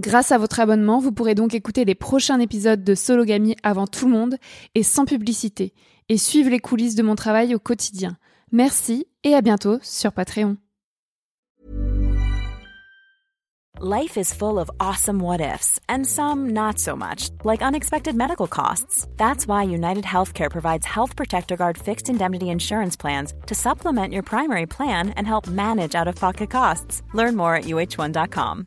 Grâce à votre abonnement, vous pourrez donc écouter les prochains épisodes de Sologamy avant tout le monde et sans publicité, et suivre les coulisses de mon travail au quotidien. Merci et à bientôt sur Patreon. Life is full of awesome what ifs, and some not so much, like unexpected medical costs. That's why United Healthcare provides Health Protector Guard fixed indemnity insurance plans to supplement your primary plan and help manage out of pocket costs. Learn more at uh1.com.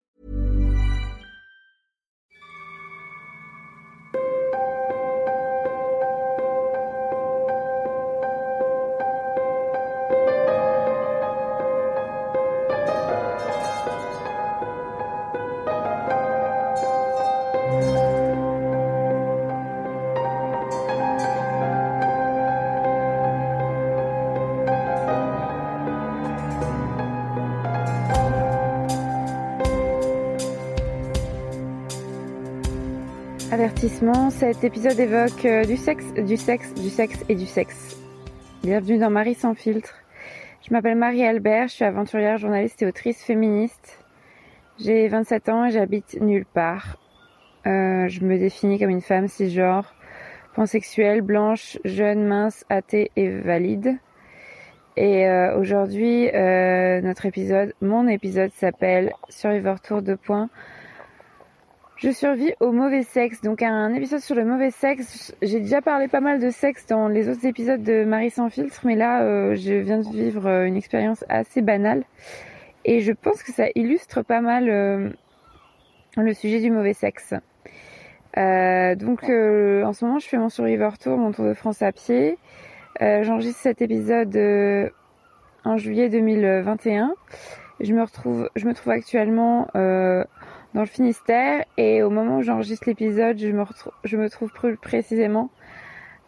Avertissement, cet épisode évoque euh, du sexe, du sexe, du sexe et du sexe. Bienvenue dans Marie sans filtre. Je m'appelle Marie Albert, je suis aventurière, journaliste et autrice féministe. J'ai 27 ans et j'habite nulle part. Euh, je me définis comme une femme cisgenre, pansexuelle, blanche, jeune, mince, athée et valide. Et euh, aujourd'hui, notre épisode, mon épisode s'appelle Survivor Tour de points je survis au mauvais sexe. Donc un épisode sur le mauvais sexe. J'ai déjà parlé pas mal de sexe dans les autres épisodes de Marie sans filtre, mais là euh, je viens de vivre euh, une expérience assez banale. Et je pense que ça illustre pas mal euh, le sujet du mauvais sexe. donc en ce moment je fais mon Survivor Tour, mon Tour de France à pied. J'enregistre cet épisode en juillet 2021. Je me retrouve, je me trouve actuellement dans le Finistère et au moment où j'enregistre l'épisode, je me, je me trouve plus précisément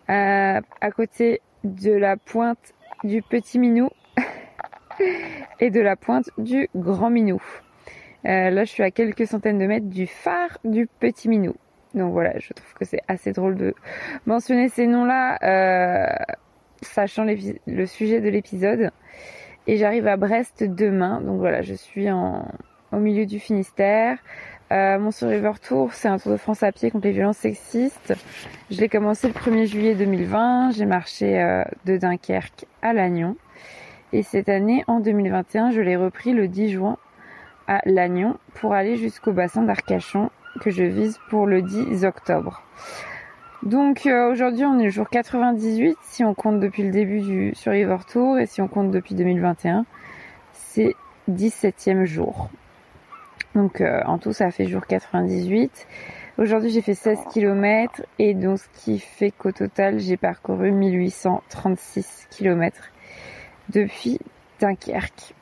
euh, à côté de la pointe du Petit Minou et de la pointe du Grand Minou. Euh, là, je suis à quelques centaines de mètres du phare du Petit Minou. Donc voilà, je trouve que c'est assez drôle de mentionner ces noms-là, euh, sachant le sujet de l'épisode. Et j'arrive à Brest demain. Donc voilà, je suis en, au milieu du Finistère. Euh, mon Survivor Tour, c'est un tour de France à pied contre les violences sexistes. Je l'ai commencé le 1er juillet 2020. J'ai marché euh, de Dunkerque à Lannion. Et cette année, en 2021, je l'ai repris le 10 juin à Lannion pour aller jusqu'au bassin d'Arcachon que je vise pour le 10 octobre. Donc euh, aujourd'hui on est le jour 98 si on compte depuis le début du Survivor Tour et si on compte depuis 2021 c'est 17e jour. Donc euh, en tout ça fait jour 98. Aujourd'hui j'ai fait 16 km et donc ce qui fait qu'au total j'ai parcouru 1836 km depuis Dunkerque.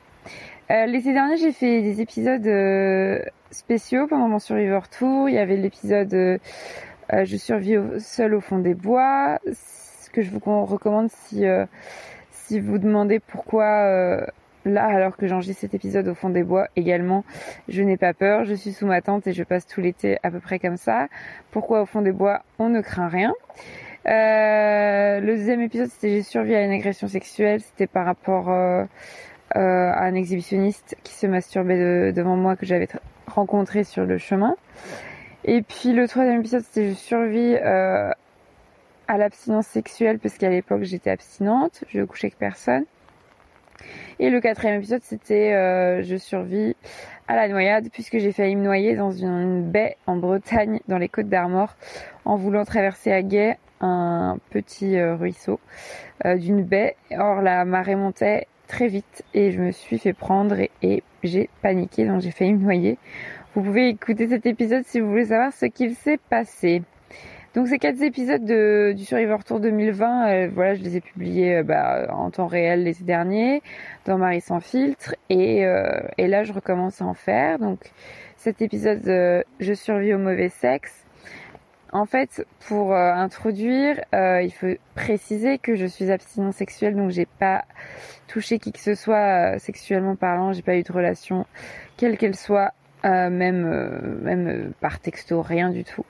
L'été dernier, j'ai fait des épisodes spéciaux pendant mon Survivor Tour. Il y avait l'épisode Je survis seul au fond des bois, ce que je vous recommande si si vous demandez pourquoi là, alors que j'enregistre cet épisode au fond des bois également, je n'ai pas peur, je suis sous ma tente et je passe tout l'été à peu près comme ça. Pourquoi au fond des bois, on ne craint rien? Euh, Le deuxième épisode, c'était j'ai survécu à une agression sexuelle, c'était par rapport euh, euh, à un exhibitionniste qui se masturbait devant moi que j'avais rencontré sur le chemin. Et puis le troisième épisode, c'était je survis à l'abstinence sexuelle parce qu'à l'époque j'étais abstinente, je couchais avec personne. Et le quatrième épisode, c'était euh, je survis à la noyade puisque j'ai failli me noyer dans une baie en Bretagne, dans les Côtes d'Armor, en voulant traverser à guet un petit euh, ruisseau euh, d'une baie. Or la marée montait très vite et je me suis fait prendre et, j'ai paniqué, donc j'ai failli me noyer. Vous pouvez écouter cet épisode si vous voulez savoir ce qu'il s'est passé. Donc ces quatre épisodes de, du Survivor Tour 2020, euh, voilà, je les ai publiés euh, bah, en temps réel l'été dernier dans Marie sans filtre et, euh, et là je recommence à en faire. Donc cet épisode Je survis au mauvais sexe. En fait, pour introduire, il faut préciser que je suis abstinent sexuel, donc j'ai pas touché qui que ce soit sexuellement parlant, j'ai pas eu de relation, quelle qu'elle soit, même même par texto, rien du tout.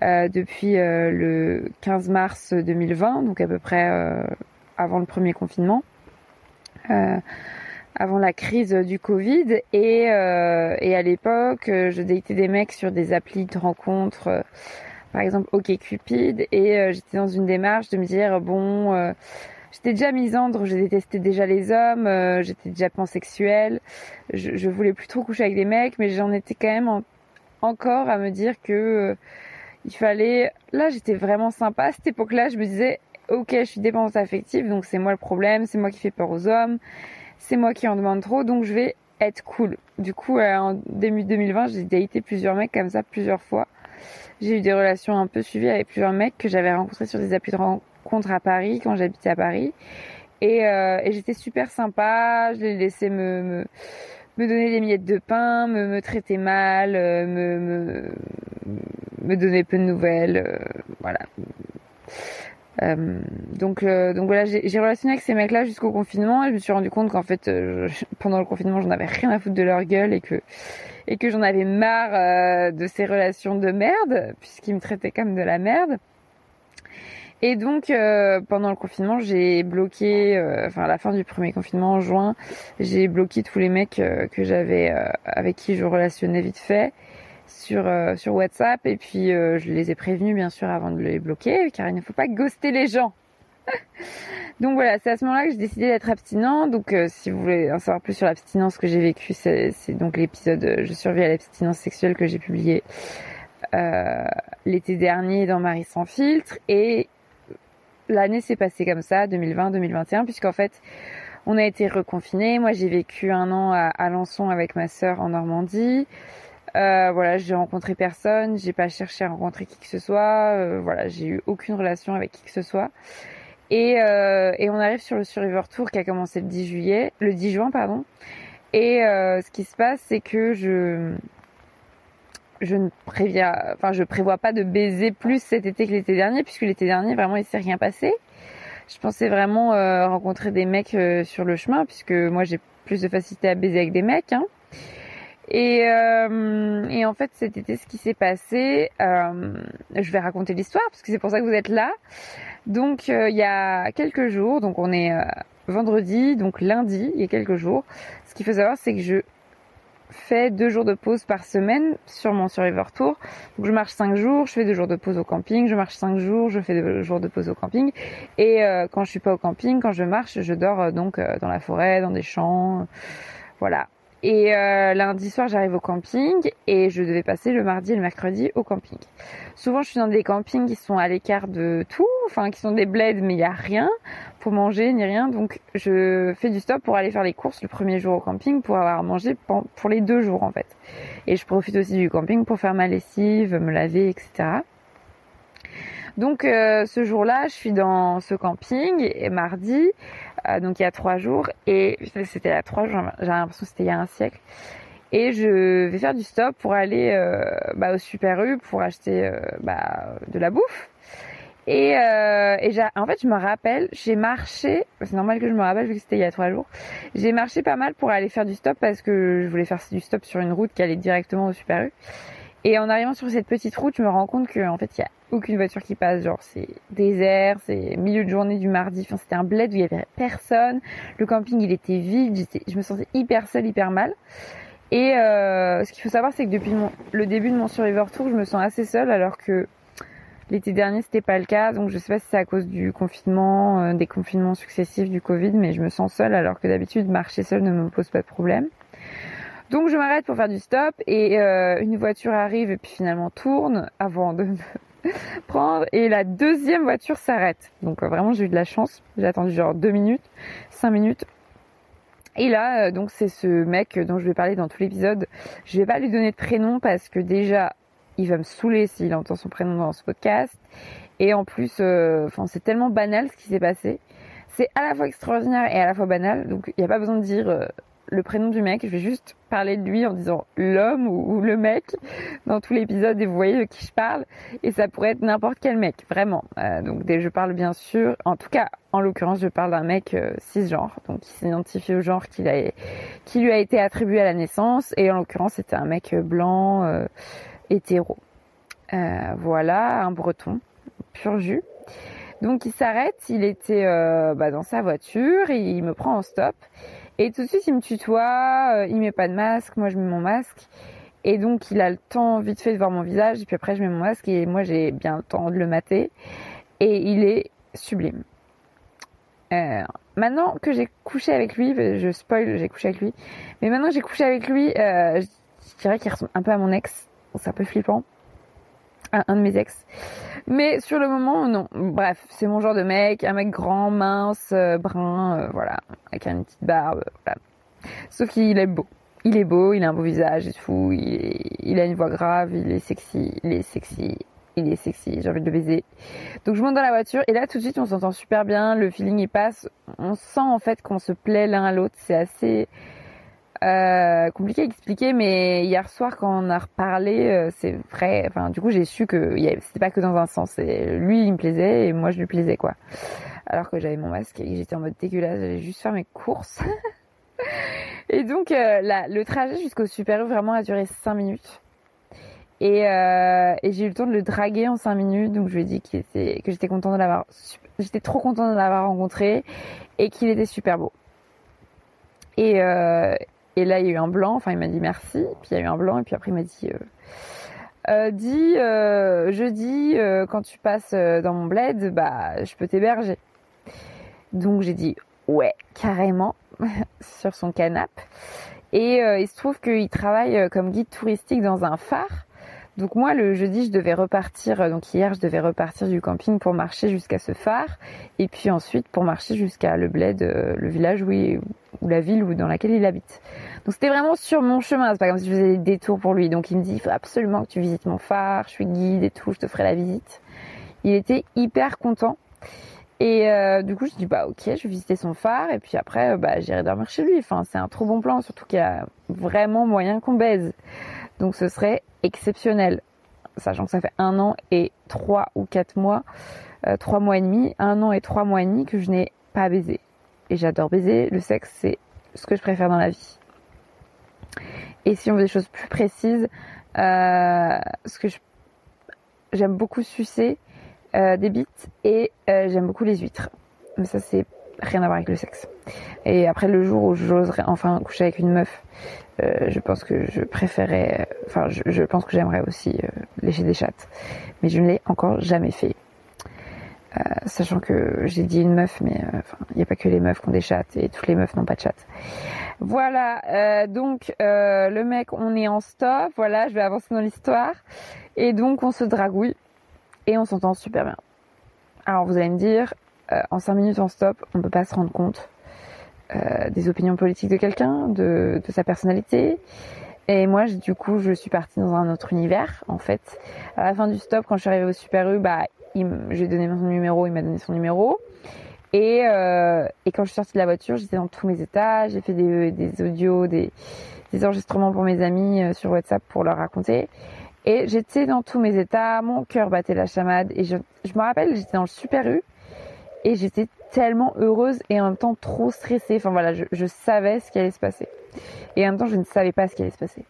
Euh, depuis euh, le 15 mars 2020, donc à peu près euh, avant le premier confinement, avant la crise du Covid. Et, et à l'époque, je datais des mecs sur des applis de rencontres, par exemple OkCupid, et j'étais dans une démarche de me dire bon. J'étais déjà misandre, je détestais déjà les hommes, j'étais déjà pansexuelle, je, je voulais plus trop coucher avec des mecs, mais j'en étais quand même encore à me dire que il fallait, là j'étais vraiment sympa à cette époque-là, je me disais, ok, je suis dépendante affective, donc c'est moi le problème, c'est moi qui fais peur aux hommes, c'est moi qui en demande trop, donc je vais être cool. Du coup, euh, en début 2020, j'ai daté plusieurs mecs comme ça plusieurs fois. J'ai eu des relations un peu suivies avec plusieurs mecs que j'avais rencontrés sur des applis de rencontres à Paris quand j'habitais à Paris. Et, euh, et j'étais super sympa, je les laissais me, me, me, donner des miettes de pain, me, traiter mal, euh, me, donner peu de nouvelles, euh, voilà. Euh, donc, voilà, j'ai relationné avec ces mecs-là jusqu'au confinement et je me suis rendu compte qu'en fait, pendant le confinement, j'en avais rien à foutre de leur gueule et et que j'en avais marre de ces relations de merde puisqu'ils me traitaient comme de la merde. Et donc pendant le confinement, j'ai bloqué, enfin à la fin du premier confinement en juin, j'ai bloqué tous les mecs que j'avais avec qui je relationnais vite fait sur euh, sur WhatsApp et puis euh, je les ai prévenus bien sûr avant de les bloquer car il ne faut pas ghoster les gens. donc voilà, c'est à ce moment-là que j'ai décidé d'être abstinent. Donc euh, si vous voulez en savoir plus sur l'abstinence que j'ai vécue, c'est donc l'épisode Je survis à l'abstinence sexuelle que j'ai publié l'été dernier dans Marie sans filtre et l'année s'est passée comme ça, 2020-2021, puisqu'en fait on a été reconfinés. Moi j'ai vécu un an à Alençon avec ma sœur en Normandie. Euh, voilà, j'ai rencontré personne, j'ai pas cherché à rencontrer qui que ce soit, euh, voilà, j'ai eu aucune relation avec qui que ce soit. Et, euh, et on arrive sur le Survivor Tour qui a commencé le 10 juillet, le 10 juin pardon. Et euh, ce qui se passe, c'est que je je ne préviens, enfin je prévois pas de baiser plus cet été que l'été dernier, puisque l'été dernier vraiment il s'est rien passé. Je pensais vraiment rencontrer des mecs sur le chemin, puisque moi j'ai plus de facilité à baiser avec des mecs. Hein. Et, euh, et en fait, cet été, ce qui s'est passé, euh, je vais raconter l'histoire parce que c'est pour ça que vous êtes là. Donc, euh, il y a quelques jours, donc on est euh, vendredi, donc lundi, il y a quelques jours. Ce qu'il faut savoir, c'est que je fais deux jours de pause par semaine sur mon Survivor Tour. Donc, je marche cinq jours, je fais deux jours de pause au camping, je marche cinq jours, je fais deux jours de pause au camping. Et euh, quand je suis pas au camping, quand je marche, je dors donc dans la forêt, dans des champs. Voilà. Et euh, lundi soir, j'arrive au camping et je devais passer le mardi et le mercredi au camping. Souvent, je suis dans des campings qui sont à l'écart de tout, enfin qui sont des bleds, mais il y a rien pour manger ni rien. Donc, je fais du stop pour aller faire les courses le premier jour au camping pour avoir mangé pour les deux jours en fait. Et je profite aussi du camping pour faire ma lessive, me laver, etc. Donc euh, ce jour-là, je suis dans ce camping et mardi, donc il y a trois jours. Et c'était il y a trois jours, j'ai l'impression que c'était il y a un siècle. Et je vais faire du stop pour aller euh, bah, au Super U pour acheter euh, bah, de la bouffe. Et, euh, en fait, je me rappelle, j'ai marché, c'est normal que je me rappelle vu que c'était il y a trois jours, j'ai marché pas mal pour aller faire du stop parce que je voulais faire du stop sur une route qui allait directement au Super U. Et en arrivant sur cette petite route, je me rends compte qu'en fait, il y a aucune voiture qui passe. Genre, c'est désert, c'est milieu de journée du mardi. Enfin, c'était un bled où il y avait personne. Le camping, il était vide. je me sentais hyper seule, hyper mal. Et euh, ce qu'il faut savoir, c'est que depuis le début de mon Survivor Tour, je me sens assez seule, alors que l'été dernier, c'était pas le cas. Donc, je sais pas si c'est à cause du confinement, euh, des confinements successifs du Covid, mais je me sens seule, alors que d'habitude, marcher seule ne me pose pas de problème. Donc, je m'arrête pour faire du stop et euh, une voiture arrive et puis finalement tourne avant de me prendre et la deuxième voiture s'arrête. Donc, vraiment, j'ai eu de la chance. J'ai attendu genre deux minutes, cinq minutes. Et là, euh, donc c'est ce mec dont je vais parler dans tout l'épisode. Je vais pas lui donner de prénom parce que déjà, il va me saouler s'il entend son prénom dans ce podcast. Et en plus, euh, enfin, c'est tellement banal ce qui s'est passé. C'est à la fois extraordinaire et à la fois banal. Donc, il n'y a pas besoin de dire euh, le prénom du mec. Je vais juste parler de lui en disant l'homme ou, le mec dans tout l'épisode et vous voyez de qui je parle. Et ça pourrait être n'importe quel mec, vraiment. Euh, donc je parle bien sûr, en tout cas en l'occurrence je parle d'un mec euh, cisgenre, donc qui s'identifie au genre qui, lui a été attribué à la naissance. Et en l'occurrence c'était un mec blanc, euh, hétéro. Voilà, un breton, pur jus. Donc il s'arrête, il était bah, dans sa voiture, et il me prend en stop et tout de suite, il me tutoie, euh, il met pas de masque, moi je mets mon masque. Et donc, il a le temps vite fait de voir mon visage. Et puis après, je mets mon masque et moi, j'ai bien le temps de le mater. Et il est sublime. Euh, maintenant que j'ai couché avec lui, je spoil, j'ai couché avec lui. Mais maintenant que j'ai couché avec lui, euh, je dirais qu'il ressemble un peu à mon ex. C'est un peu flippant un de mes ex. Mais sur le moment, non. Bref, c'est mon genre de mec, un mec grand, mince, euh, brun, euh, voilà, avec une petite barbe, voilà. Sauf qu'il est beau. Il est beau, il a un beau visage et tout, il, a une voix grave, il est sexy, il est sexy, il est sexy, j'ai envie de le baiser. Donc je monte dans la voiture et là tout de suite on s'entend super bien, le feeling il passe, on sent en fait qu'on se plaît l'un à l'autre, c'est assez euh, compliqué à expliquer, mais hier soir quand on a reparlé, euh, c'est vrai. Enfin, du coup, j'ai su que c'était pas que dans un sens. lui, il me plaisait et moi, je lui plaisais quoi. Alors que j'avais mon masque et j'étais en mode dégueulasse, j'allais juste faire mes courses. et donc, euh, le trajet jusqu'au Super vraiment a duré 5 minutes. Et, j'ai eu le temps de le draguer en 5 minutes, donc je lui ai dit que j'étais content de l'avoir, j'étais trop contente de l'avoir rencontré et qu'il était super beau. Et, et là, il y a eu un blanc. Enfin, il m'a dit merci. Puis il y a eu un blanc. Et puis après, il m'a dit, euh, euh dis, euh, euh, quand tu passes dans mon bled, bah, je peux t'héberger. Donc j'ai dit, ouais, carrément, sur son canapé. Et il se trouve qu'il travaille comme guide touristique dans un phare. Donc moi le jeudi je devais repartir, donc hier je devais repartir du camping pour marcher jusqu'à ce phare et puis ensuite pour marcher jusqu'à le bled, le village où, ou la ville où, dans laquelle il habite. Donc c'était vraiment sur mon chemin, c'est pas comme si je faisais des détours pour lui. Donc il me dit il faut absolument que tu visites mon phare, je suis guide et tout, je te ferai la visite. Il était hyper content. Et euh, du coup, je dis bah ok, je vais visiter son phare et puis après, euh, bah j'irai dormir chez lui. Enfin, c'est un trop bon plan, surtout qu'il y a vraiment moyen qu'on baise. Donc ce serait exceptionnel, sachant que ça fait un an et trois ou quatre mois, euh, trois mois et demi, un an et trois mois et demi que je n'ai pas baisé et j'adore baiser. Le sexe, c'est ce que je préfère dans la vie. Et si on veut des choses plus précises, euh, ce que j'aime beaucoup sucer euh, des bites et j'aime beaucoup les huîtres. Mais ça, c'est rien à voir avec le sexe. Et après, le jour où j'oserais enfin coucher avec une meuf, je pense que je préférais, enfin, je, pense que j'aimerais aussi lécher des chattes. Mais je ne l'ai encore jamais fait. Euh, sachant que j'ai dit une meuf, mais euh, il n'y a pas que les meufs qui ont des chattes et toutes les meufs n'ont pas de chatte. Voilà, euh, donc le mec, on est en stop, voilà, je vais avancer dans l'histoire. Et donc on se dragouille et on s'entend super bien. Alors vous allez me dire, en 5 minutes en stop, on peut pas se rendre compte des opinions politiques de quelqu'un, de, de sa personnalité. Et moi, du coup, je suis partie dans un autre univers, en fait. À la fin du stop, quand je suis arrivée au Super U, bah, j'ai donné son numéro, il m'a donné son numéro. Et, euh, et quand je suis sortie de la voiture, j'étais dans tous mes états. J'ai fait des, des audios, des, des enregistrements pour mes amis euh, sur WhatsApp pour leur raconter. Et j'étais dans tous mes états. Mon cœur battait la chamade. Et je, je me rappelle, j'étais dans le Super U. Et j'étais tellement heureuse et en même temps trop stressée. Enfin voilà, je, savais ce qui allait se passer. Et en même temps, je ne savais pas ce qui allait se passer.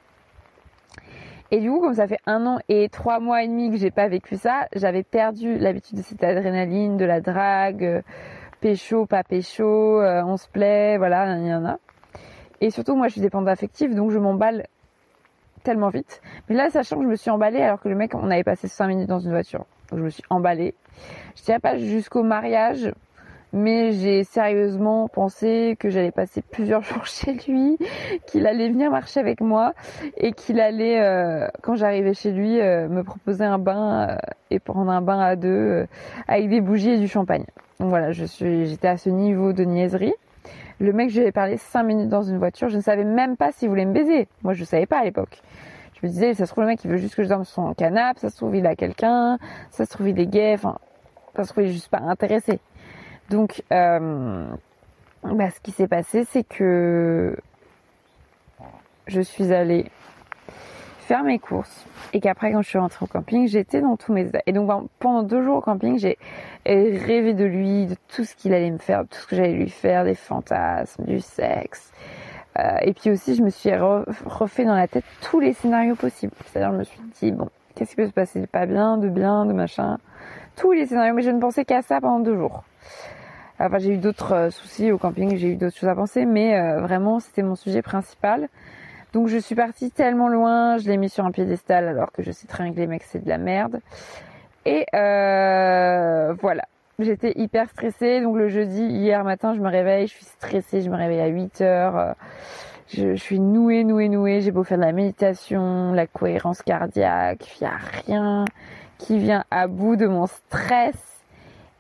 Et du coup, comme ça fait un an et trois mois et demi que j'ai pas vécu ça, j'avais perdu l'habitude de cette adrénaline, de la drague, euh, pécho, pas pécho, euh, on se plaît, voilà, il y en a. Et surtout, moi, je suis dépendante affective, donc je m'emballe tellement vite. Mais là, sachant que je me suis emballée alors que le mec, on avait passé cinq minutes dans une voiture. Donc je me suis emballée. Je dirais pas jusqu'au mariage, mais j'ai sérieusement pensé que j'allais passer plusieurs jours chez lui, qu'il allait venir marcher avec moi et qu'il allait, euh, quand j'arrivais chez lui, euh, me proposer un bain euh, et prendre un bain à deux avec des bougies et du champagne. Donc voilà, j'étais à ce niveau de niaiserie. Le mec, je lui ai parlé cinq minutes dans une voiture, je ne savais même pas s'il voulait me baiser. Moi, je savais pas à l'époque. Je me disais, ça se trouve le mec, il veut juste que je dorme sur son canapé, ça se trouve il a quelqu'un, ça se trouve il est gay, enfin, trouve il est juste pas intéressé. Donc, euh, bah, ce qui s'est passé, c'est que je suis allée faire mes courses et qu'après, quand je suis rentrée au camping, j'étais dans tous mes. Et donc, ben, pendant deux jours au camping, j'ai rêvé de lui, de tout ce qu'il allait me faire, de tout ce que j'allais lui faire, des fantasmes, du sexe. Euh, et puis aussi, je me suis refait dans la tête tous les scénarios possibles. C'est-à-dire, je me suis dit, bon, qu'est-ce qui peut se passer de pas bien, de bien, de machin. Tous les scénarios, mais je ne pensais qu'à ça pendant deux jours. Enfin, j'ai eu d'autres euh, soucis au camping, j'ai eu d'autres choses à penser, mais euh, vraiment, c'était mon sujet principal. Donc, je suis partie tellement loin, je l'ai mis sur un piédestal alors que je sais très bien que les mecs, c'est de la merde. Et euh, voilà. J'étais hyper stressée. Donc, le jeudi, hier matin, je me réveille, je suis stressée, je me réveille à 8 heures. Je, je suis nouée, nouée, nouée. J'ai beau faire de la méditation, la cohérence cardiaque, il n'y a rien qui vient à bout de mon stress.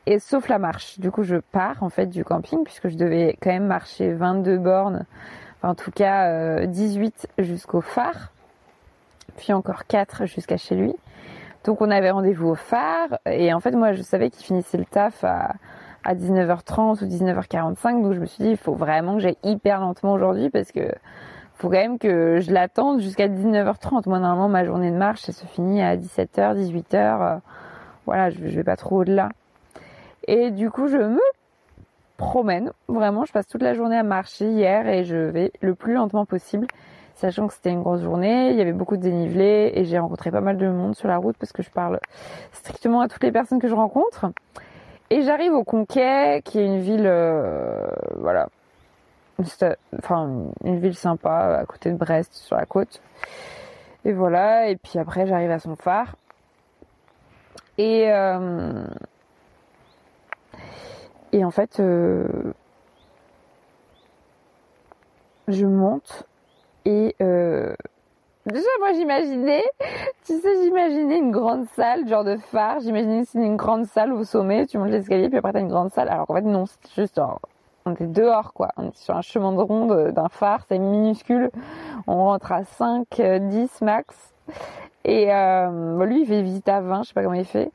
Et sauf la marche. Du coup, je pars en fait du camping puisque je devais quand même marcher 22 bornes, en tout cas euh, 18 jusqu'au phare, puis encore 4 jusqu'à chez lui. Donc on avait rendez-vous au phare. Et en fait moi je savais qu'il finissait le taf à, à 19h30 ou 19h45 donc je me suis dit il faut vraiment que j'aille hyper lentement aujourd'hui parce que faut quand même que je l'attende jusqu'à 19h30. Moi normalement ma journée de marche ça se finit à 17h, 18h. voilà, je, je vais pas trop au-delà. Et du coup, je me promène. Vraiment, je passe toute la journée à marcher hier et je vais le plus lentement possible, sachant que c'était une grosse journée, il y avait beaucoup de dénivelé et j'ai rencontré pas mal de monde sur la route parce que je parle strictement à toutes les personnes que je rencontre. Et j'arrive au Conquet, qui est une ville, euh, voilà, enfin une ville sympa à côté de Brest, sur la côte. Et voilà, et puis après j'arrive à son phare. Et euh, et en fait, euh, je monte et euh, déjà moi j'imaginais, tu sais, j'imaginais une grande salle, genre de phare. J'imaginais une grande salle au sommet, tu montes l'escalier, puis après t'as une grande salle. Alors qu'en fait non, c'est juste on était dehors quoi. On est sur un chemin de ronde d'un phare, c'est minuscule. On rentre à 5, 10 max. Et euh, lui il fait visite à 20, je sais pas comment il fait.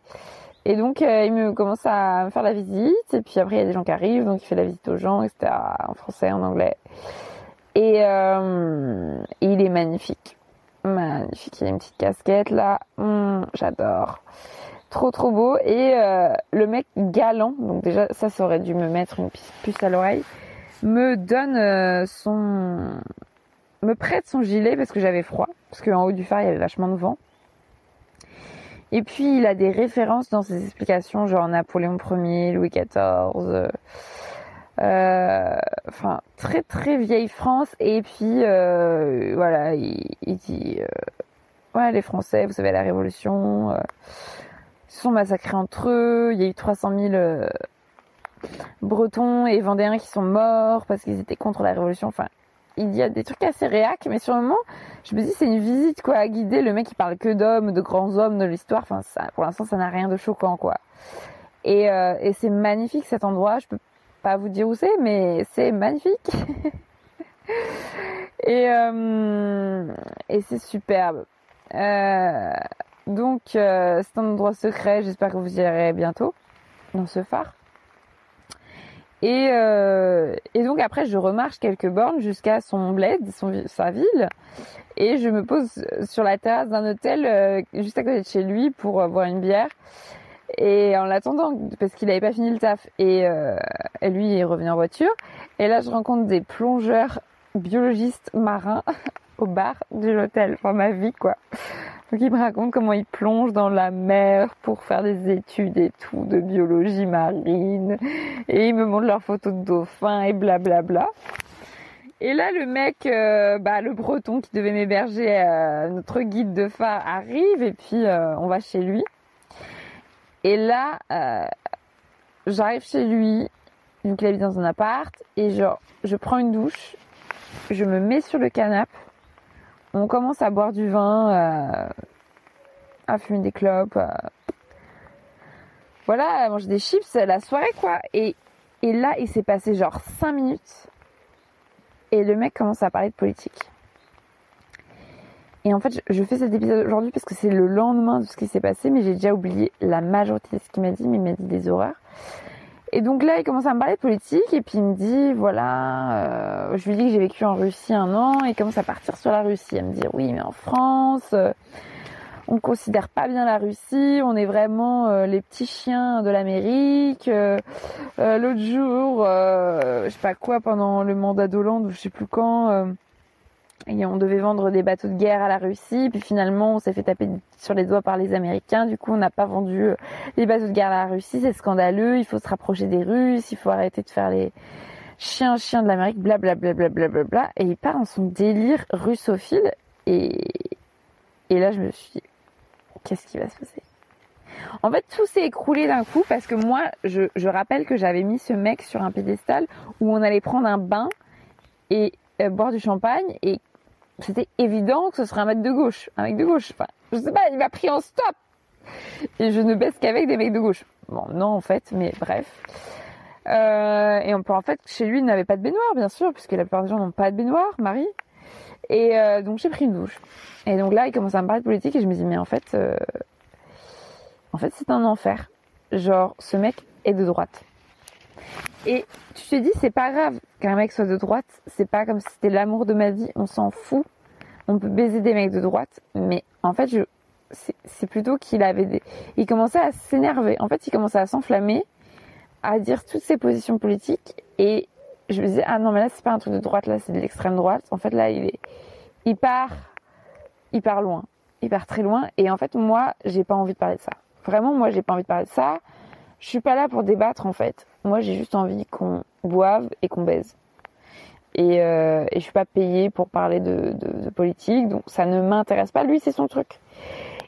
Et donc, euh, il me commence à me faire la visite. Et puis après, il y a des gens qui arrivent. Donc, il fait la visite aux gens, etc. En français, en anglais. Et euh, il est magnifique. Magnifique. Il a une petite casquette là. Hum, J'adore. Trop, trop beau. Et euh, le mec galant. Donc déjà, ça, ça aurait dû me mettre une puce à l'oreille. Me donne euh, son... Me prête son gilet parce que j'avais froid. Parce qu'en haut du phare, il y avait vachement de vent. Et puis il a des références dans ses explications, genre Napoléon Ier, Louis XIV, euh, enfin très très vieille France. Et puis voilà, il, il dit, ouais les Français, vous savez la Révolution, se sont massacrés entre eux. Il y a eu 300 000 Bretons et Vendéens qui sont morts parce qu'ils étaient contre la Révolution. Enfin, il y a des trucs assez réac, mais sur le moment, je me dis c'est une visite quoi à guider. Le mec il parle que d'hommes, de grands hommes de l'histoire. Enfin, pour l'instant, ça n'a rien de choquant quoi. Et, euh, et c'est magnifique cet endroit. Je peux pas vous dire où c'est, mais c'est magnifique. et euh, et c'est superbe. Euh, donc euh, c'est un endroit secret. J'espère que vous y irez bientôt dans ce phare. Et, euh, donc après, je remarche quelques bornes jusqu'à son bled, sa ville, et je me pose sur la terrasse d'un hôtel euh, juste à côté de chez lui pour euh, boire une bière. Et en l'attendant, parce qu'il n'avait pas fini le taf, et, euh, lui est revenu en voiture. Et là, je rencontre des plongeurs biologistes marins au bar de l'hôtel, enfin ma vie quoi. Donc ils me racontent comment ils plongent dans la mer pour faire des études et tout de biologie marine. Et ils me montrent leurs photos de dauphins et blablabla. Bla bla. Et là le mec, euh, bah, le breton qui devait m'héberger, euh, notre guide de phare arrive et puis euh, on va chez lui. Et là, j'arrive chez lui, donc il habite dans un appart, et genre, je prends une douche, je me mets sur le canapé, on commence à boire du vin, euh, à fumer des clopes, euh, voilà, à manger des chips, la soirée quoi. Et, et là, il s'est passé genre 5 minutes, et le mec commence à parler de politique. Et en fait, je fais cet épisode aujourd'hui parce que c'est le lendemain de ce qui s'est passé, mais j'ai déjà oublié la majorité de ce qu'il m'a dit, mais il m'a dit des horreurs. Et donc là, il commence à me parler de politique, et puis il me dit, voilà, euh, je lui dis que j'ai vécu en Russie un an, et il commence à partir sur la Russie, à me dire, oui, mais en France, euh, on considère pas bien la Russie, on est vraiment euh, les petits chiens de l'Amérique. Euh, euh, L'autre jour, je sais pas quoi, pendant le mandat d'Hollande, ou je sais plus quand, et on devait vendre des bateaux de guerre à la Russie, puis finalement on s'est fait taper sur les doigts par les Américains, du coup on n'a pas vendu les bateaux de guerre à la Russie, c'est scandaleux, il faut se rapprocher des Russes, il faut arrêter de faire les chiens chiens de l'Amérique, blablabla, bla, bla, bla, bla, et il part dans son délire russophile, et, et là je me suis dit, qu'est-ce qui va se passer? En fait, tout s'est écroulé d'un coup parce que moi, je, je rappelle que j'avais mis ce mec sur un pédestal où on allait prendre un bain et euh, boire du champagne et c'était évident que ce serait un mec de gauche. Un mec de gauche. Enfin, je sais pas, il m'a pris en stop. Et je ne baisse qu'avec des mecs de gauche. Bon, non, en fait, mais bref. Euh, et on peut, en fait, chez lui, il n'avait pas de baignoire, bien sûr, puisque la plupart des gens n'ont pas de baignoire, Marie. Et euh, donc, j'ai pris une douche. Et donc là, il commence à me parler de politique et je me dis, mais en fait, euh, en fait, c'est un enfer. Genre, ce mec est de droite. Et tu te dis, c'est pas grave qu'un mec soit de droite, c'est pas comme si c'était l'amour de ma vie, on s'en fout. On peut baiser des mecs de droite, mais en fait, je, c'est plutôt qu'il avait des, il commençait à s'énerver. En fait, il commençait à s'enflammer, à dire toutes ses positions politiques, et je me disais, ah non, mais là, c'est pas un truc de droite, là, c'est de l'extrême droite. En fait, là, il est, il part, il part loin. Il part très loin, et en fait, moi, j'ai pas envie de parler de ça. Vraiment, moi, j'ai pas envie de parler de ça. Je suis pas là pour débattre, en fait. Moi, j'ai juste envie qu'on boive et qu'on baise. Et, euh, et je suis pas payée pour parler de, politique, donc ça ne m'intéresse pas. Lui, c'est son truc.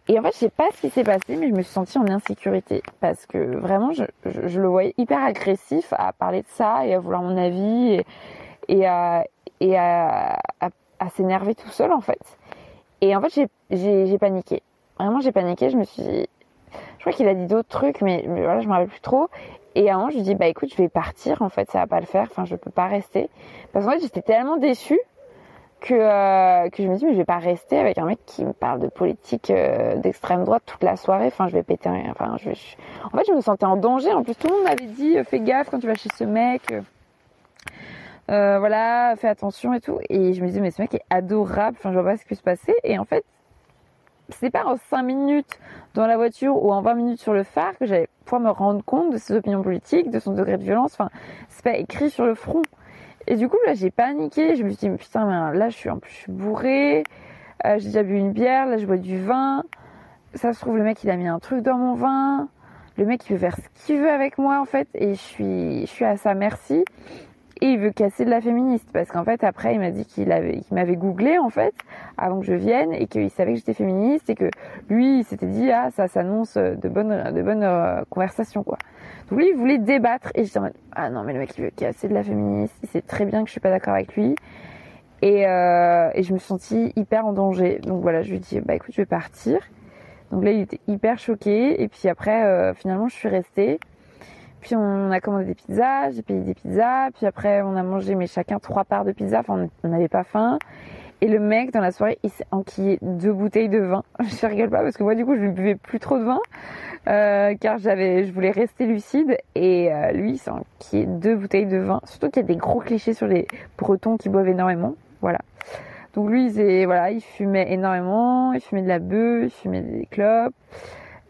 Et en fait, je sais pas ce qui s'est passé, mais je me suis sentie en insécurité parce que vraiment, je, le voyais hyper agressif à parler de ça et à vouloir mon avis et, à, à, s'énerver tout seul en fait. Et en fait, j'ai paniqué. Vraiment, j'ai paniqué. Je me suis dit, crois qu'il a dit d'autres trucs, mais, voilà, je me rappelle plus trop. Et à un moment, je lui dis, bah écoute, je vais partir, en fait, ça va pas le faire, enfin, je peux pas rester. Parce qu'en fait, j'étais tellement déçue que, euh, que je me dis, mais je vais pas rester avec un mec qui me parle de politique euh, d'extrême droite toute la soirée, enfin, je vais péter un... Enfin, je, je... En fait, je me sentais en danger. En plus, tout le monde m'avait dit, fais gaffe quand tu vas chez ce mec. Euh, voilà, fais attention et tout. Et je me disais, mais ce mec est adorable, enfin, je vois pas ce qui se passer. Et en fait, c'est pas en 5 minutes dans la voiture ou en 20 minutes sur le phare que j'allais pouvoir me rendre compte de ses opinions politiques, de son degré de violence. Enfin, c'est pas écrit sur le front. Et du coup, là, j'ai paniqué. Je me suis dit, putain, mais là, je suis en plus, bourrée. Euh, j'ai déjà bu une bière. Là, je bois du vin. Ça se trouve, le mec, il a mis un truc dans mon vin. Le mec, il veut faire ce qu'il veut avec moi, en fait. Et je suis, je suis à sa merci et il veut casser de la féministe. Parce qu'en fait après il m'a dit qu'il avait qu'il m'avait googlé en fait avant que je vienne et qu'il savait que j'étais féministe et que lui il s'était dit ah ça s'annonce de bonnes de bonnes euh, conversations quoi. Donc lui il voulait débattre et j'étais en mode ah non mais le mec il veut casser de la féministe il sait très bien que je suis pas d'accord avec lui. Et, euh, et je me suis sentie hyper en danger. Donc voilà je lui dit bah écoute je vais partir. Donc là il était hyper choqué et puis après euh, finalement je suis restée puis on a commandé des pizzas, j'ai payé des pizzas, puis après on a mangé mais chacun trois parts de pizza, enfin on n'avait pas faim. Et le mec, dans la soirée, il s'est enquillé deux bouteilles de vin. Je rigole pas parce que moi, du coup, je ne buvais plus trop de vin. Euh, car j'avais, je voulais rester lucide. Et euh, lui, il s'est enquillé deux bouteilles de vin. Surtout qu'il y a des gros clichés sur les Bretons qui boivent énormément. Voilà. Donc lui, il, voilà, il fumait énormément. Il fumait de la bœuf, il fumait des clopes.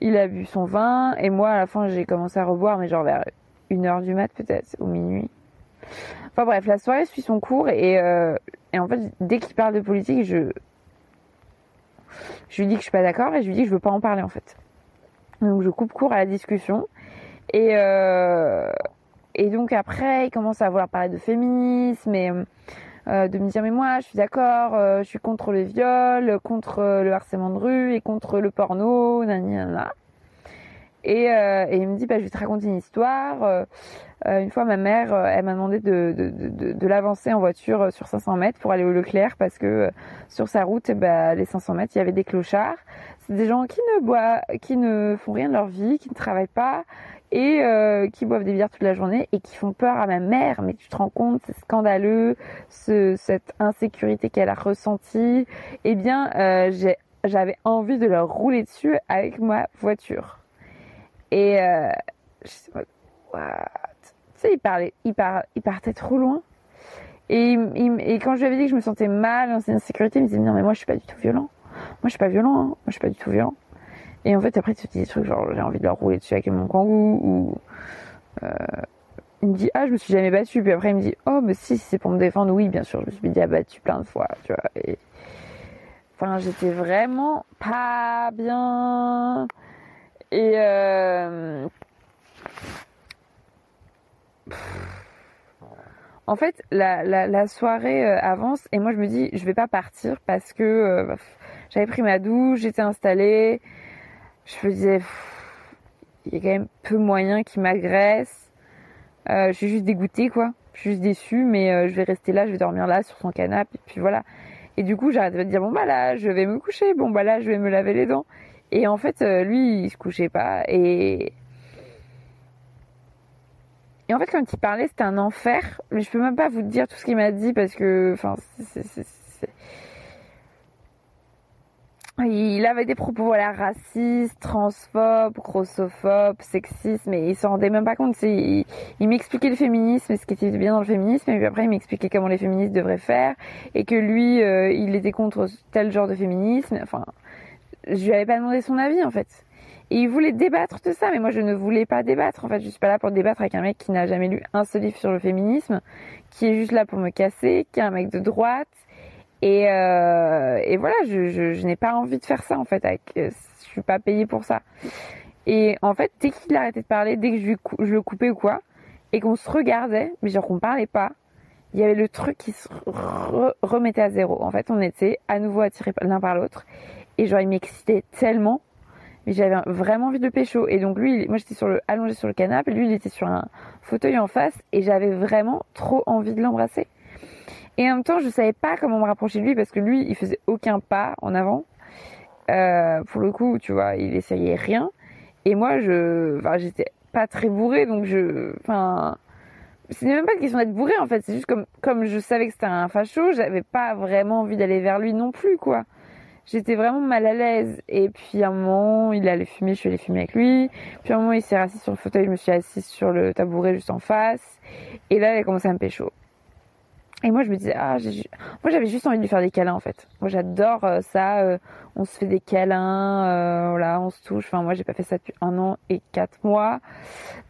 Il a bu son vin. Et moi, à la fin, j'ai commencé à reboire, mais genre vers une heure du mat peut-être, ou minuit. Enfin bref, la soirée suit son cours et, euh, et en fait, dès qu'il parle de politique, je, je lui dis que je suis pas d'accord et je lui dis que je veux pas en parler en fait. Donc je coupe court à la discussion et euh, et donc après, il commence à vouloir parler de féminisme et euh, de me dire mais moi je suis d'accord, euh, je suis contre le viol, contre le harcèlement de rue et contre le porno, nanana. Et, euh, et il me dit, bah, je vais te raconter une histoire. Euh, euh une fois, ma mère, elle m'a demandé de, l'avancer en voiture sur 500 mètres pour aller au Leclerc parce que sur sa route, bah, les 500 mètres, il y avait des clochards. C'est des gens qui ne boivent, qui ne font rien de leur vie, qui ne travaillent pas et qui boivent des bières toute la journée et qui font peur à ma mère. Mais tu te rends compte, c'est scandaleux, ce, cette insécurité qu'elle a ressentie. Eh bien, j'avais envie de leur rouler dessus avec ma voiture. Et euh, je sais pas, what? Tu sais, il parlait, il, il partait trop loin. Et, quand je lui avais dit que je me sentais mal dans cette insécurité, il me disait non mais moi je suis pas du tout violent. Moi je suis pas violent, hein. moi je suis pas du tout violent. Et en fait après tu te dis des trucs genre j'ai envie de leur rouler dessus avec mon kangou ou euh, il me dit ah je me suis jamais battu puis après il me dit oh mais si c'est pour me défendre oui bien sûr je me suis déjà battu plein de fois tu vois enfin j'étais vraiment pas bien et euh... en fait, la, soirée euh, avance et moi je me dis je vais pas partir parce que euh, j'avais pris ma douche, j'étais installée. Je me disais il y a quand même peu moyen qu'il m'agresse. Je suis juste dégoûtée quoi. Je suis juste déçue mais je vais rester là, je vais dormir là sur son canapé et puis voilà. Et du coup j'arrête de dire bon bah là je vais me coucher, bon bah là je vais me laver les dents. Et en fait, euh, lui, il se couchait pas. Et et en fait, quand il parlait, c'était un enfer. Mais je peux même pas vous dire tout ce qu'il m'a dit parce que, enfin, il avait des propos voilà racistes, transphobes, grossophobes, sexistes, mais il s'en rendait même pas compte. Il, m'expliquait le féminisme et ce qui était bien dans le féminisme, et puis après il m'expliquait comment les féministes devraient faire et que lui, euh, il était contre tel genre de féminisme. Enfin, je lui avais pas demandé son avis en fait. Et il voulait débattre de ça, mais moi je ne voulais pas débattre. En fait, je suis pas là pour débattre avec un mec qui n'a jamais lu un seul livre sur le féminisme, qui est juste là pour me casser, qui est un mec de droite. Et, euh, voilà, je, n'ai pas envie de faire ça en fait. Avec, euh, je suis pas payée pour ça. Et en fait, dès qu'il arrêtait de parler, dès que je le coupais ou quoi, et qu'on se regardait, mais genre qu'on parlait pas, il y avait le truc qui se remettait à zéro. En fait, on était à nouveau attirés l'un par l'autre. Et genre, il m'excitait tellement. Mais j'avais vraiment envie de pécho. Et donc lui, moi j'étais sur le, allongé sur le canapé, lui il était sur un fauteuil en face et j'avais vraiment trop envie de l'embrasser. Et en même temps, je savais pas comment me rapprocher de lui parce que lui, il faisait aucun pas en avant. Euh, pour le coup, tu vois, il essayait rien. Et moi, je, enfin, j'étais pas très bourrée, donc je, enfin, c'est même pas une question d'être bourré en fait. C'est juste comme, comme je savais que c'était un facho, j'avais pas vraiment envie d'aller vers lui non plus, quoi j'étais vraiment mal à l'aise. Et puis un moment, il allait fumer, je suis allée fumer avec lui. Puis un moment, il s'est assis sur le fauteuil, je me suis assise sur le tabouret juste en face. Et là, il a commencé à me pécho. Et moi, je me disais, ah, moi, j'avais juste envie de lui faire des câlins, en fait. Moi, j'adore euh, ça. Euh, on se fait des câlins, euh, voilà, on se touche. Enfin, moi, j'ai pas fait ça depuis un an et quatre mois,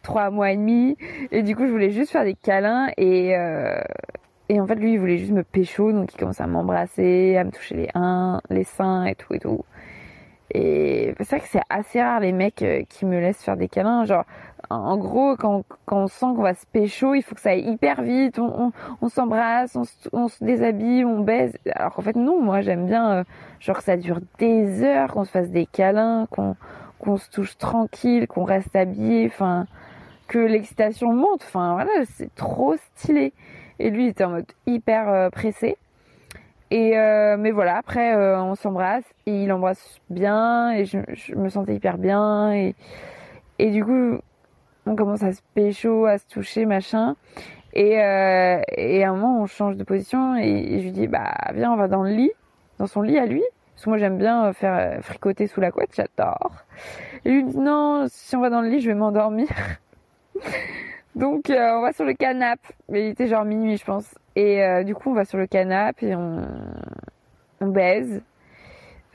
trois mois et demi. Et du coup, je voulais juste faire des câlins et, et en fait, lui, il voulait juste me pécho, donc il commençait à m'embrasser, à me toucher les, uns, les seins et tout et tout. Et c'est vrai que c'est assez rare les mecs euh, qui me laissent faire des câlins. Genre, en gros, quand, quand on sent qu'on va se pécho, il faut que ça aille hyper vite. On, on, s'embrasse, on, on, se déshabille, on baise. Alors qu'en fait, non, moi j'aime bien, euh, genre que ça dure des heures, qu'on se fasse des câlins, qu'on qu'on se touche tranquille, qu'on reste habillé, enfin, que l'excitation monte. Enfin, voilà, c'est trop stylé. Et lui, il était en mode hyper euh, pressé. Et euh, mais voilà, après euh, on s'embrasse et il embrasse bien et je, me sentais hyper bien et et du coup on commence à se pécho, à se toucher machin Et, euh, et à un moment, on change de position et, je lui dis, bah, viens, on va dans le lit, dans son lit à lui. Parce que moi, j'aime bien faire fricoter sous la couette, j'adore. Et lui dit, non, si on va dans le lit, je vais m'endormir. Donc, on va sur le canapé. Mais il était genre minuit, je pense. Et du coup, on va sur le canapé et on, baise.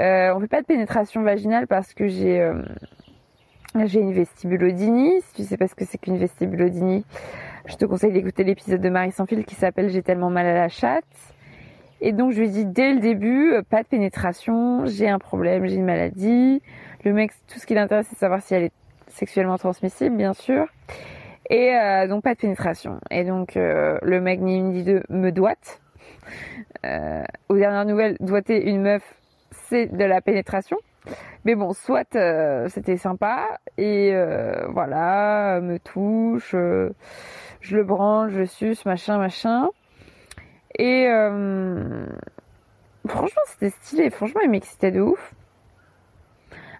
Euh, on fait pas de pénétration vaginale parce que j'ai euh, j'ai une vestibulodynie. Si tu sais pas ce que c'est qu'une vestibulodynie, je te conseille d'écouter l'épisode de Marie sans fil qui s'appelle J'ai tellement mal à la chatte. Et donc je lui dit dès le début, euh, pas de pénétration, j'ai un problème, j'ai une maladie. Le mec, tout ce qui l'intéresse, c'est de savoir si elle est sexuellement transmissible, bien sûr. Et euh, donc pas de pénétration. Et donc le mec ni une ni deux me doite. aux dernières nouvelles, doiter une meuf, c'est de la pénétration. Mais bon, soit euh, c'était sympa et euh, voilà, me touche, euh, je le branche, je suce, machin, machin. Et franchement, c'était stylé. Franchement, il m'excitait de ouf.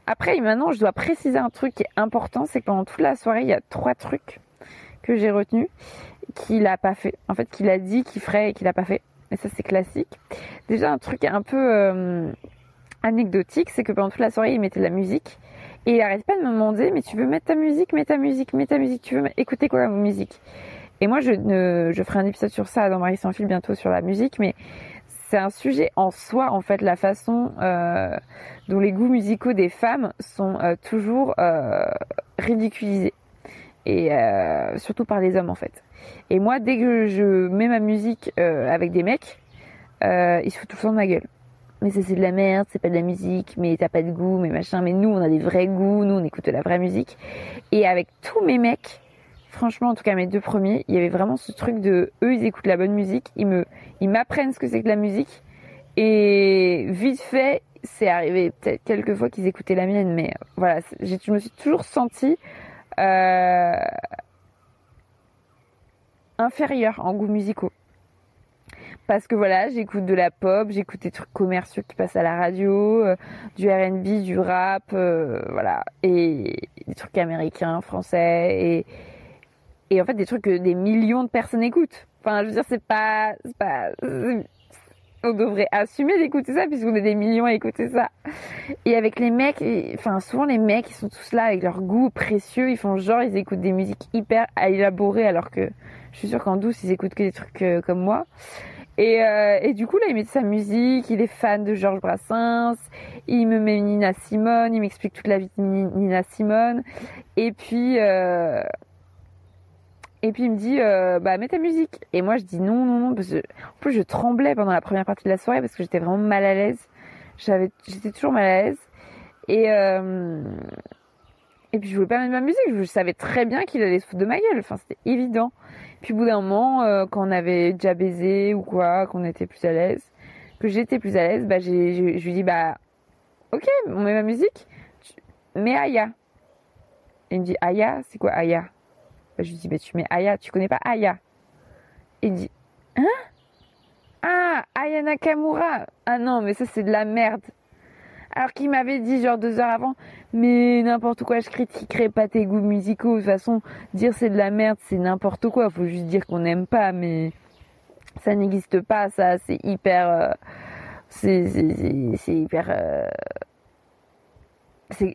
Après, maintenant, je dois préciser un truc qui est important, c'est que pendant toute la soirée, il y a trois trucs que j'ai retenus qu'il a pas fait. En fait, qu'il a dit qu'il ferait et qu'il a pas fait. Et ça, c'est classique. Déjà, un truc un peu anecdotique, c'est que pendant toute la soirée, il mettait de la musique. Et il arrête pas de me demander, mais tu veux mettre ta musique, mets ta musique, mets ta musique, tu veux écouter quoi comme musique? Et moi, je, ne, je ferai un épisode sur ça dans Marie sans fil bientôt sur la musique, mais c'est un sujet en soi, en fait, la façon euh, dont les goûts musicaux des femmes sont euh, toujours euh, ridiculisés. Et surtout par les hommes, en fait. Et moi, dès que je mets ma musique avec des mecs, ils se foutent tout le temps de ma gueule mais ça c'est de la merde, c'est pas de la musique, mais t'as pas de goût, mais machin. Mais nous, on a des vrais goûts, nous, on écoute de la vraie musique. Et avec tous mes mecs, franchement, en tout cas mes deux premiers, il y avait vraiment ce truc de eux, ils écoutent la bonne musique, ils me, ils m'apprennent ce que c'est que la musique. Et vite fait, c'est arrivé peut-être quelques fois qu'ils écoutaient la mienne, mais voilà, je me suis toujours sentie euh, inférieure en goûts musicaux parce que voilà, j'écoute de la pop, j'écoute des trucs commerciaux qui passent à la radio, euh, du R&B, du rap, euh, voilà, et des trucs américains, français, et et en fait des trucs que des millions de personnes écoutent. Enfin, je veux dire, c'est pas, on devrait assumer d'écouter ça puisqu'on est des millions à écouter ça. Et avec les mecs, enfin souvent les mecs ils sont tous là avec leur goût précieux, ils font genre ils écoutent des musiques hyper élaborées alors que je suis sûre qu'en douce ils écoutent que des trucs euh, comme moi. Et, euh, et, du coup, là, il met sa musique, il est fan de Georges Brassens, il me met Nina Simone, il m'explique toute la vie de Nina Simone. Et puis, euh, et puis il me dit, euh, bah, mets ta musique. Et moi, je dis non, non, non, parce que, en plus, je tremblais pendant la première partie de la soirée parce que j'étais vraiment mal à l'aise. J'avais, j'étais toujours mal à l'aise. Et, euh, et puis, je voulais pas mettre ma musique, je savais très bien qu'il allait se foutre de ma gueule. Enfin, c'était évident. Puis au bout d'un moment, euh, quand on avait déjà baisé ou quoi, qu'on était plus à l'aise, que j'étais plus à l'aise, bah j'ai, je, lui dis bah ok, on met ma musique, mets Aya. Et il me dit Aya, c'est quoi Aya? Je lui dis bah tu mets Aya, tu connais pas Aya? Il dit hein? Ah Aya Nakamura Ah non mais ça c'est de la merde. Alors qu'il m'avait dit genre deux heures avant, mais n'importe quoi, je critiquerai pas tes goûts musicaux. De toute façon, dire c'est de la merde, c'est n'importe quoi. Faut juste dire qu'on n'aime pas, mais ça n'existe pas. Ça, c'est hyper, euh, c'est hyper. Euh,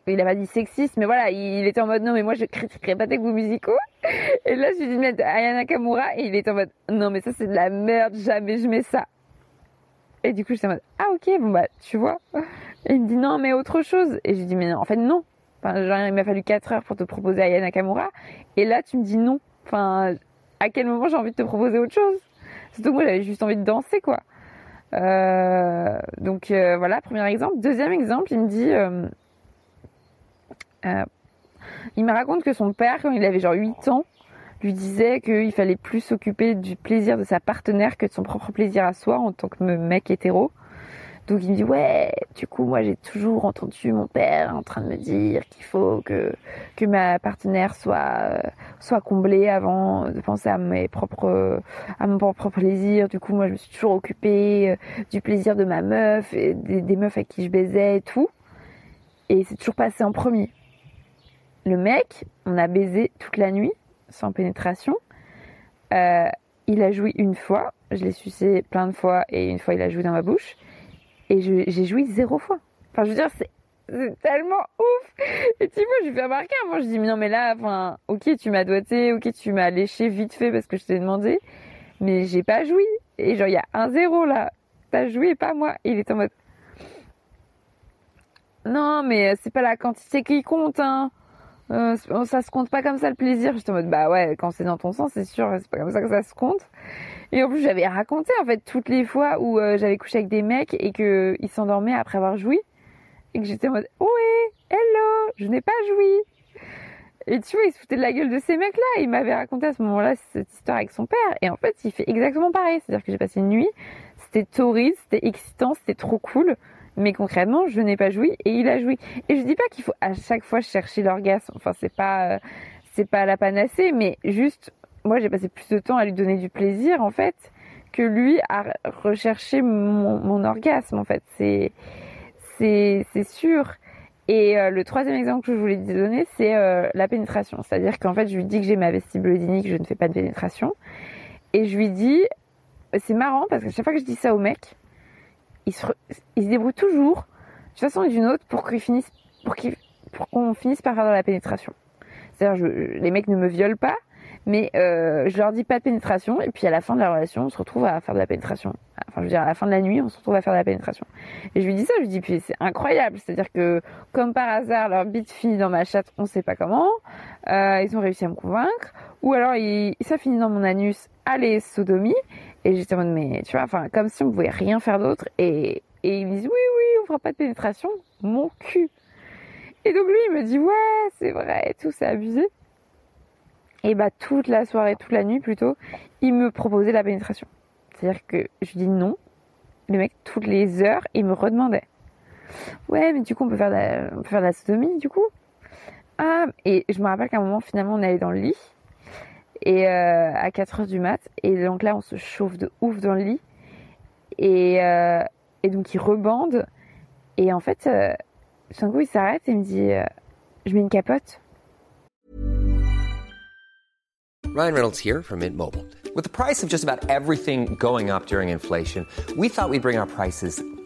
il a pas dit sexiste, mais voilà, il, était en mode non, mais moi je critiquerai pas tes goûts musicaux. Et là, je lui dis mettre Ayana Kamura et il est en mode non, mais ça c'est de la merde, jamais je mets ça. Et du coup, j'étais en mode ah ok, bon bah tu vois. Et il me dit non, mais autre chose. Et j'ai dit mais en fait non. Enfin, genre, il m'a fallu 4 heures pour te proposer Aya Nakamura. Et là, tu me dis non. Enfin, à quel moment j'ai envie de te proposer autre chose? Surtout que moi, j'avais juste envie de danser, quoi. Euh, donc euh, voilà, premier exemple. Deuxième exemple, il me dit... Euh, il me raconte que son père, quand il avait genre 8 ans, lui disait qu'il fallait plus s'occuper du plaisir de sa partenaire que de son propre plaisir à soi en tant que mec hétéro. Donc il me dit ouais, du coup moi j'ai toujours entendu mon père en train de me dire qu'il faut que que ma partenaire soit euh, soit comblée avant de penser à mes propres à mon propre plaisir. Du coup moi je me suis toujours occupée euh, du plaisir de ma meuf et des, meufs avec qui je baisais et tout. Et c'est toujours passé en premier. Le mec, on a baisé toute la nuit sans pénétration. Euh, il a joui une fois, je l'ai sucé plein de fois et une fois il a joui dans ma bouche et j'ai joui zéro fois. Enfin, je veux dire, c'est tellement ouf. Et vois, je lui fais remarquer. Moi, je dis, mais non, mais là, enfin, ok, tu m'as doigté, ok, tu m'as léché vite fait parce que je t'ai demandé, mais j'ai pas joui. Et genre, il y a un zéro là. T'as joué et pas moi. Il est en mode, non, mais c'est pas la quantité qui compte, hein. Euh, ça se compte pas comme ça le plaisir. J'étais en mode bah ouais, quand c'est dans ton sens, c'est sûr, c'est pas comme ça que ça se compte. Et en plus, j'avais raconté en fait toutes les fois où euh, j'avais couché avec des mecs et que ils s'endormaient après avoir joui et que j'étais en mode ouais, hello, je n'ai pas joui. Et tu vois, il se foutait de la gueule de ces mecs-là. Il m'avait raconté à ce moment-là cette histoire avec son père. Et en fait, il fait exactement pareil. C'est-à-dire que j'ai passé une nuit, c'était torride, c'était excitant, c'était trop cool. Mais concrètement, je n'ai pas joui et il a joui. Et je dis pas qu'il faut à chaque fois chercher l'orgasme. Enfin, c'est pas, euh, c'est pas la panacée, mais juste, moi, j'ai passé plus de temps à lui donner du plaisir, en fait, que lui à rechercher mon, orgasme, en fait. C'est, c'est, c'est sûr. Et euh, le troisième exemple que je voulais te donner, c'est euh, la pénétration. C'est-à-dire qu'en fait, je lui dis que j'ai ma vestibulodynie, que je ne fais pas de pénétration. Et je lui dis, c'est marrant parce que chaque fois que je dis ça au mec, il se, se débrouille toujours, d'une façon ou d'une autre, pour qu'ils finissent, pour qu'on finisse par faire de la pénétration. C'est-à-dire, les mecs ne me violent pas, mais euh, je leur dis pas de pénétration, et puis à la fin de la relation, on se retrouve à faire de la pénétration. Enfin, je veux dire, à la fin de la nuit, on se retrouve à faire de la pénétration. Et je lui dis ça, je lui dis, puis c'est incroyable, c'est-à-dire que, comme par hasard, leur bite finit dans ma chatte, on sait pas comment, euh, ils ont réussi à me convaincre, ou alors il, ça finit dans mon anus, allez, sodomie, et j'étais en mode, mais tu vois, enfin, comme si on pouvait rien faire d'autre. Et, et ils me disent, oui, oui, on fera pas de pénétration. Mon cul. Et donc lui, il me dit, ouais, c'est vrai, tout, c'est abusé. Et bah, toute la soirée, toute la nuit plutôt, il me proposait la pénétration. C'est-à-dire que je dis non. Le mec, toutes les heures, il me redemandait. Ouais, mais du coup, on peut faire de la, on peut faire sodomie, du coup. Ah, et je me rappelle qu'à un moment, finalement, on allait dans le lit et euh, à 4 heures du mat. Et donc là, on se chauffe de ouf dans le lit. Et, euh, et donc il rebande. Et en fait, euh, d'un coup, il s'arrête et me dit euh, Je mets une capote. Ryan Reynolds here from Mint Mobile. With the price of just about everything going up during inflation, we thought we'd bring our prices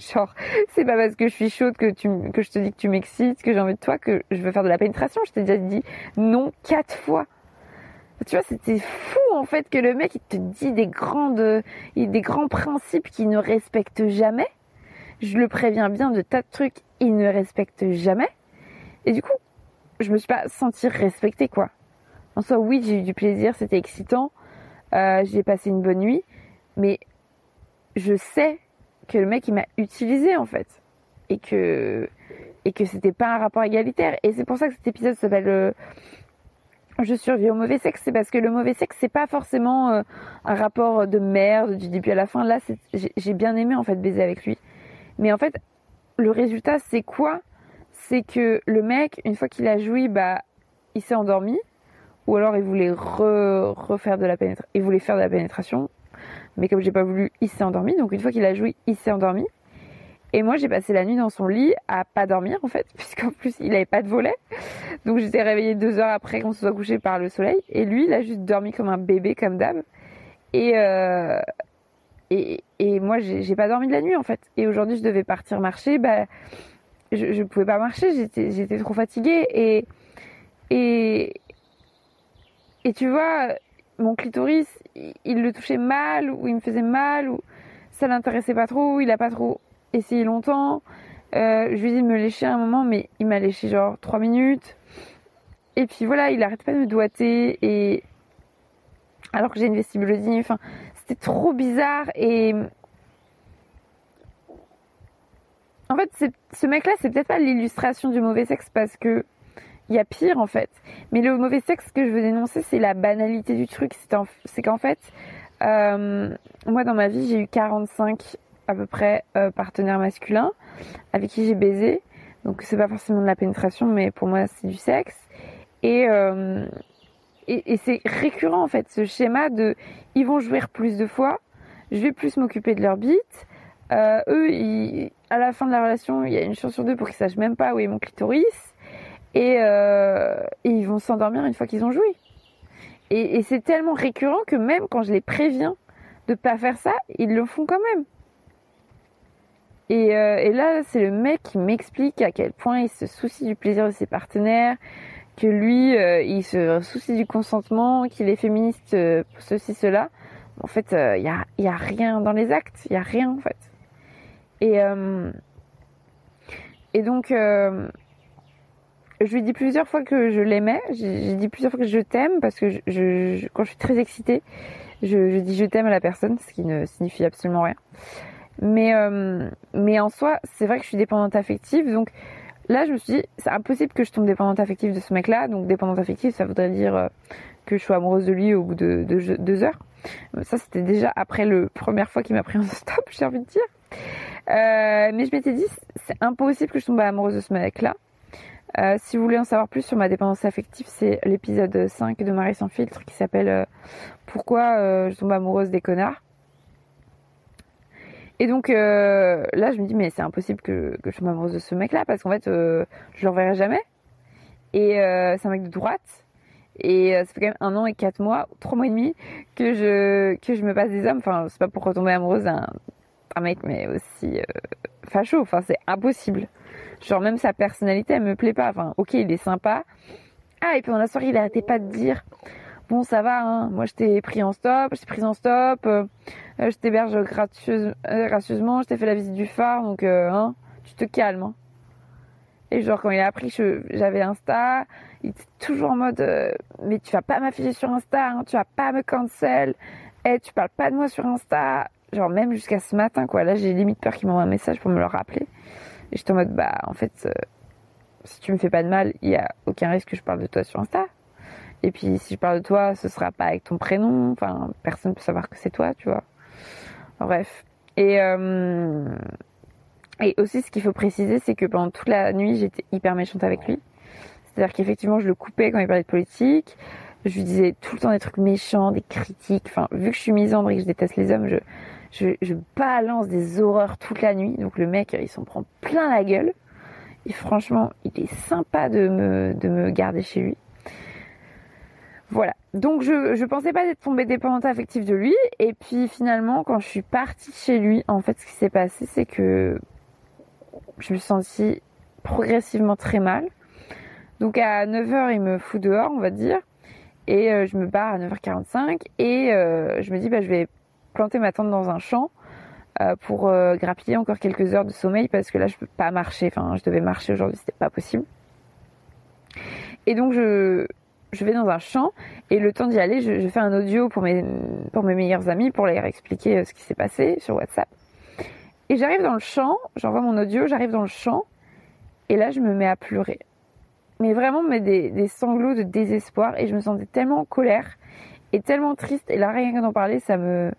Genre, c'est pas parce que je suis chaude que, tu, que je te dis que tu m'excites, que j'ai envie de toi, que je veux faire de la pénétration. Je t'ai déjà dit non quatre fois. Tu vois, c'était fou en fait que le mec il te dit des grandes, des grands principes qu'il ne respecte jamais. Je le préviens bien de tas de trucs, il ne respecte jamais. Et du coup, je me suis pas sentie respectée quoi. En soi, oui, j'ai eu du plaisir, c'était excitant, euh, j'ai passé une bonne nuit, mais je sais que le mec il m'a utilisé en fait. Et que et que c'était pas un rapport égalitaire. Et c'est pour ça que cet épisode s'appelle euh, je survis au mauvais sexe. C'est parce que le mauvais sexe c'est pas forcément euh, un rapport de merde du début à la fin. Là j'ai bien aimé en fait baiser avec lui. Mais en fait le résultat c'est quoi? C'est que le mec une fois qu'il a joui bah il s'est endormi. Ou alors il voulait refaire de la pénétration il voulait faire de la pénétration mais comme j'ai pas voulu, il s'est endormi. Donc une fois qu'il a joué, il s'est endormi. Et moi, j'ai passé la nuit dans son lit à pas dormir en fait, puisqu'en plus il avait pas de volet. Donc j'étais réveillée deux heures après qu'on se soit couché par le soleil. Et lui, il a juste dormi comme un bébé, comme d'hab. Et, euh, et, et moi, j'ai pas dormi de la nuit en fait. Et aujourd'hui, je devais partir marcher. Bah, je, je pouvais pas marcher. J'étais trop fatiguée. Et, et, et tu vois, mon clitoris, il, le touchait mal, ou il me faisait mal, ou ça l'intéressait pas trop, il a pas trop essayé longtemps. Euh, je lui ai dit de me lécher un moment, mais il m'a léché genre 3 minutes. Et puis voilà, il arrête pas de me doiter, et alors que j'ai une vestibulodynie, enfin, c'était trop bizarre, et en fait, ce mec-là, c'est peut-être pas l'illustration du mauvais sexe parce que il y a pire en fait. Mais le mauvais sexe que je veux dénoncer, c'est la banalité du truc. C'est qu'en fait, euh, moi dans ma vie, j'ai eu 45 à peu près euh, partenaires masculins avec qui j'ai baisé. Donc c'est pas forcément de la pénétration, mais pour moi c'est du sexe. Et, euh, c'est récurrent en fait ce schéma de ils vont jouir plus de fois, je vais plus m'occuper de leur bite. eux, à la fin de la relation, il y a une chance sur deux pour qu'ils sachent même pas où est mon clitoris. Euh, et, ils vont s'endormir une fois qu'ils ont joué. Et, c'est tellement récurrent que même quand je les préviens de pas faire ça, ils le font quand même. Et, euh, là, c'est le mec qui m'explique à quel point il se soucie du plaisir de ses partenaires, que lui, euh, il se soucie du consentement, qu'il est féministe, ceci, cela. En fait, il n'y a, a rien dans les actes, il n'y a rien en fait. Et, et donc, je lui dis plusieurs fois que je l'aimais. J'ai dit plusieurs fois que je t'aime parce que je, quand je suis très excitée, je, dis je t'aime à la personne, ce qui ne signifie absolument rien. Mais, euh, mais en soi, c'est vrai que je suis dépendante affective. Donc là, je me suis dit, c'est impossible que je tombe dépendante affective de ce mec-là. Donc dépendante affective, ça voudrait dire euh, que je sois amoureuse de lui au bout de, deux heures. Ça, c'était déjà après la première fois qu'il m'a pris en stop, j'ai envie de dire. Euh, mais je m'étais dit, c'est impossible que je tombe amoureuse de ce mec-là. Euh, si vous voulez en savoir plus sur ma dépendance affective, c'est l'épisode 5 de Marie sans filtre qui s'appelle euh, Pourquoi euh, je tombe amoureuse des connards. Et donc là, je me dis, mais c'est impossible que, je tombe amoureuse de ce mec-là parce qu'en fait, je le reverrai jamais. Et c'est un mec de droite. Et ça fait quand même un an et quatre mois, trois mois et demi que je, que je me passe des hommes. Enfin, c'est pas pour retomber amoureuse d'un mec, mais aussi facho. Enfin, c'est impossible. Genre même sa personnalité, elle me plaît pas. Enfin, ok, il est sympa. Ah, et puis dans la soirée, il arrêtait pas de dire Bon, ça va, hein, moi je t'ai pris en stop, je t'ai pris en stop, euh, je t'héberge gracieuse, euh, gracieusement, je t'ai fait la visite du phare, donc euh, hein, tu te calmes. Hein. Et genre quand il a appris que j'avais Insta, il était toujours en mode mais tu vas pas m'afficher sur Insta, hein, tu vas pas me cancel, et eh, tu parles pas de moi sur Insta. Genre même jusqu'à ce matin quoi, là j'ai limite peur qu'il m'envoie un message pour me le rappeler. Et j'étais en mode, bah, en fait, euh, si tu me fais pas de mal, il y a aucun risque que je parle de toi sur Insta. Et puis, si je parle de toi, ce sera pas avec ton prénom. Enfin, personne peut savoir que c'est toi, tu vois. Bref. Et, euh, et aussi, ce qu'il faut préciser, c'est que pendant toute la nuit, j'étais hyper méchante avec lui. C'est-à-dire qu'effectivement, je le coupais quand il parlait de politique. Je lui disais tout le temps des trucs méchants, des critiques. Enfin, vu que je suis misandre et que je déteste les hommes, je, je, balance des horreurs toute la nuit. Donc le mec, il s'en prend plein la gueule. Et franchement, il est sympa de me, de me garder chez lui. Voilà. Donc je, je pensais pas être tombée dépendante affective de lui. Et puis finalement, quand je suis partie chez lui, en fait, ce qui s'est passé, c'est que je me suis sentie progressivement très mal. Donc à 9h, il me fout dehors, on va dire. Et euh, je me barre à 9h45 et euh, je me dis bah je vais planter ma tente dans un champ euh, pour euh, grappiller encore quelques heures de sommeil parce que là je peux pas marcher. Enfin, je devais marcher aujourd'hui, c'était pas possible. Et donc je, je vais dans un champ et le temps d'y aller, je, fais un audio pour mes, pour mes meilleurs amis pour leur expliquer euh, ce qui s'est passé sur WhatsApp. Et j'arrive dans le champ, j'envoie mon audio, j'arrive dans le champ et là je me mets à pleurer. Mais vraiment mais des, sanglots de désespoir et je me sentais tellement en colère et tellement triste et là rien qu'en d'en parler ça me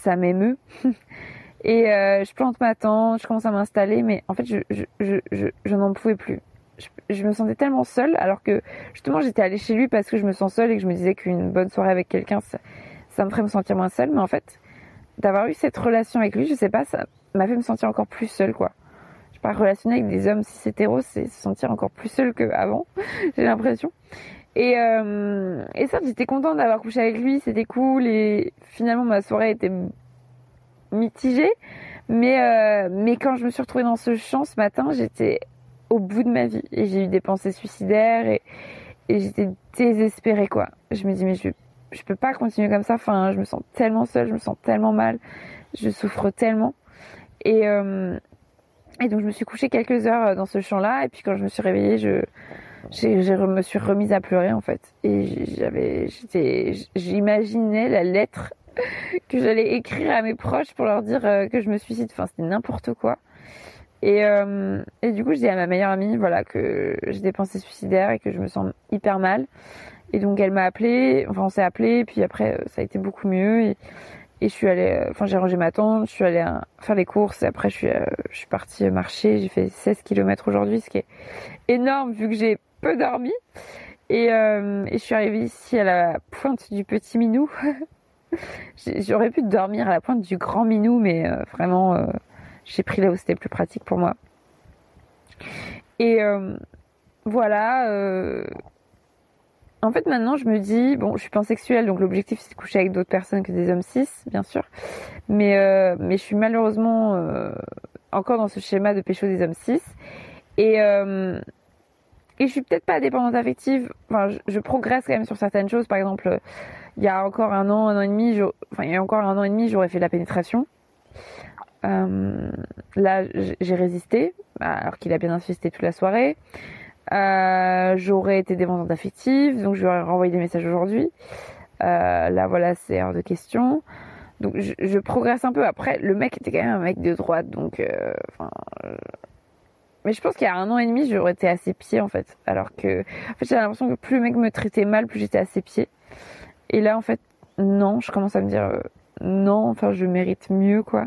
ça m'émeut. et euh, je plante ma tente, je commence à m'installer, mais en fait, je, je, je, je, n'en pouvais plus. Je, me sentais tellement seule, alors que justement, j'étais allée chez lui parce que je me sens seule et que je me disais qu'une bonne soirée avec quelqu'un, ça, ça, me ferait me sentir moins seule. Mais en fait, d'avoir eu cette relation avec lui, je sais pas, ça m'a fait me sentir encore plus seule, quoi. Je pas relationner avec des hommes cis hétéros, c'est se sentir encore plus seule qu'avant, j'ai l'impression. Et, euh, et ça, j'étais contente d'avoir couché avec lui, c'était cool. Et finalement, ma soirée était mitigée. Mais, euh, mais quand je me suis retrouvée dans ce champ ce matin, j'étais au bout de ma vie. Et j'ai eu des pensées suicidaires et, j'étais désespérée, quoi. Je me dis, mais je je peux pas continuer comme ça. Enfin, je me sens tellement seule, je me sens tellement mal, je souffre tellement. Et, euh, et donc je me suis couchée quelques heures dans ce champ-là. Et puis quand je me suis réveillée, je, je me suis remise à pleurer en fait. Et j'avais, j'étais, j'imaginais la lettre que j'allais écrire à mes proches pour leur dire euh, que je me suicide. Enfin, c'était n'importe quoi. Et, euh, et du coup, je dis à ma meilleure amie, voilà, que j'ai des pensées suicidaires et que je me sens hyper mal. Et donc, elle m'a appelé, enfin, on s'est appelé, puis après, euh, ça a été beaucoup mieux. Et, et je suis allée, enfin, j'ai rangé ma tente, je suis allée faire les courses, et après, je suis, je suis partie marcher. J'ai fait 16 km aujourd'hui, ce qui est énorme vu que j'ai peu dormi. Et, et je suis arrivée ici à la pointe du petit minou. J'aurais pu dormir à la pointe du grand minou, mais euh, vraiment, euh, j'ai pris là où c'était plus pratique pour moi. Et euh, voilà. En fait, maintenant, je me dis, bon, je suis pansexuelle, donc l'objectif c'est de coucher avec d'autres personnes que des hommes cis, bien sûr. Mais, mais je suis malheureusement encore dans ce schéma de pécho des hommes cis. Et, et je suis peut-être pas dépendante affective. Enfin, je, progresse quand même sur certaines choses. Par exemple, il y a encore un an, un an et demi, enfin il y a encore un an et demi, j'aurais fait la pénétration. Euh, là, j'ai résisté, alors qu'il a bien insisté toute la soirée. Euh, j'aurais été dépendante affective, donc je lui aurais renvoyé des messages aujourd'hui. Euh, là, voilà, c'est hors de question. Donc, je, progresse un peu. Après, le mec était quand même un mec de droite, donc, euh, mais je pense qu'il y a un an et demi, j'aurais été à ses pieds en fait. Alors que, en fait, j'ai l'impression que plus le mec me traitait mal, plus j'étais à ses pieds. Et là, en fait, non, je commence à me dire euh, non, enfin, je mérite mieux, quoi.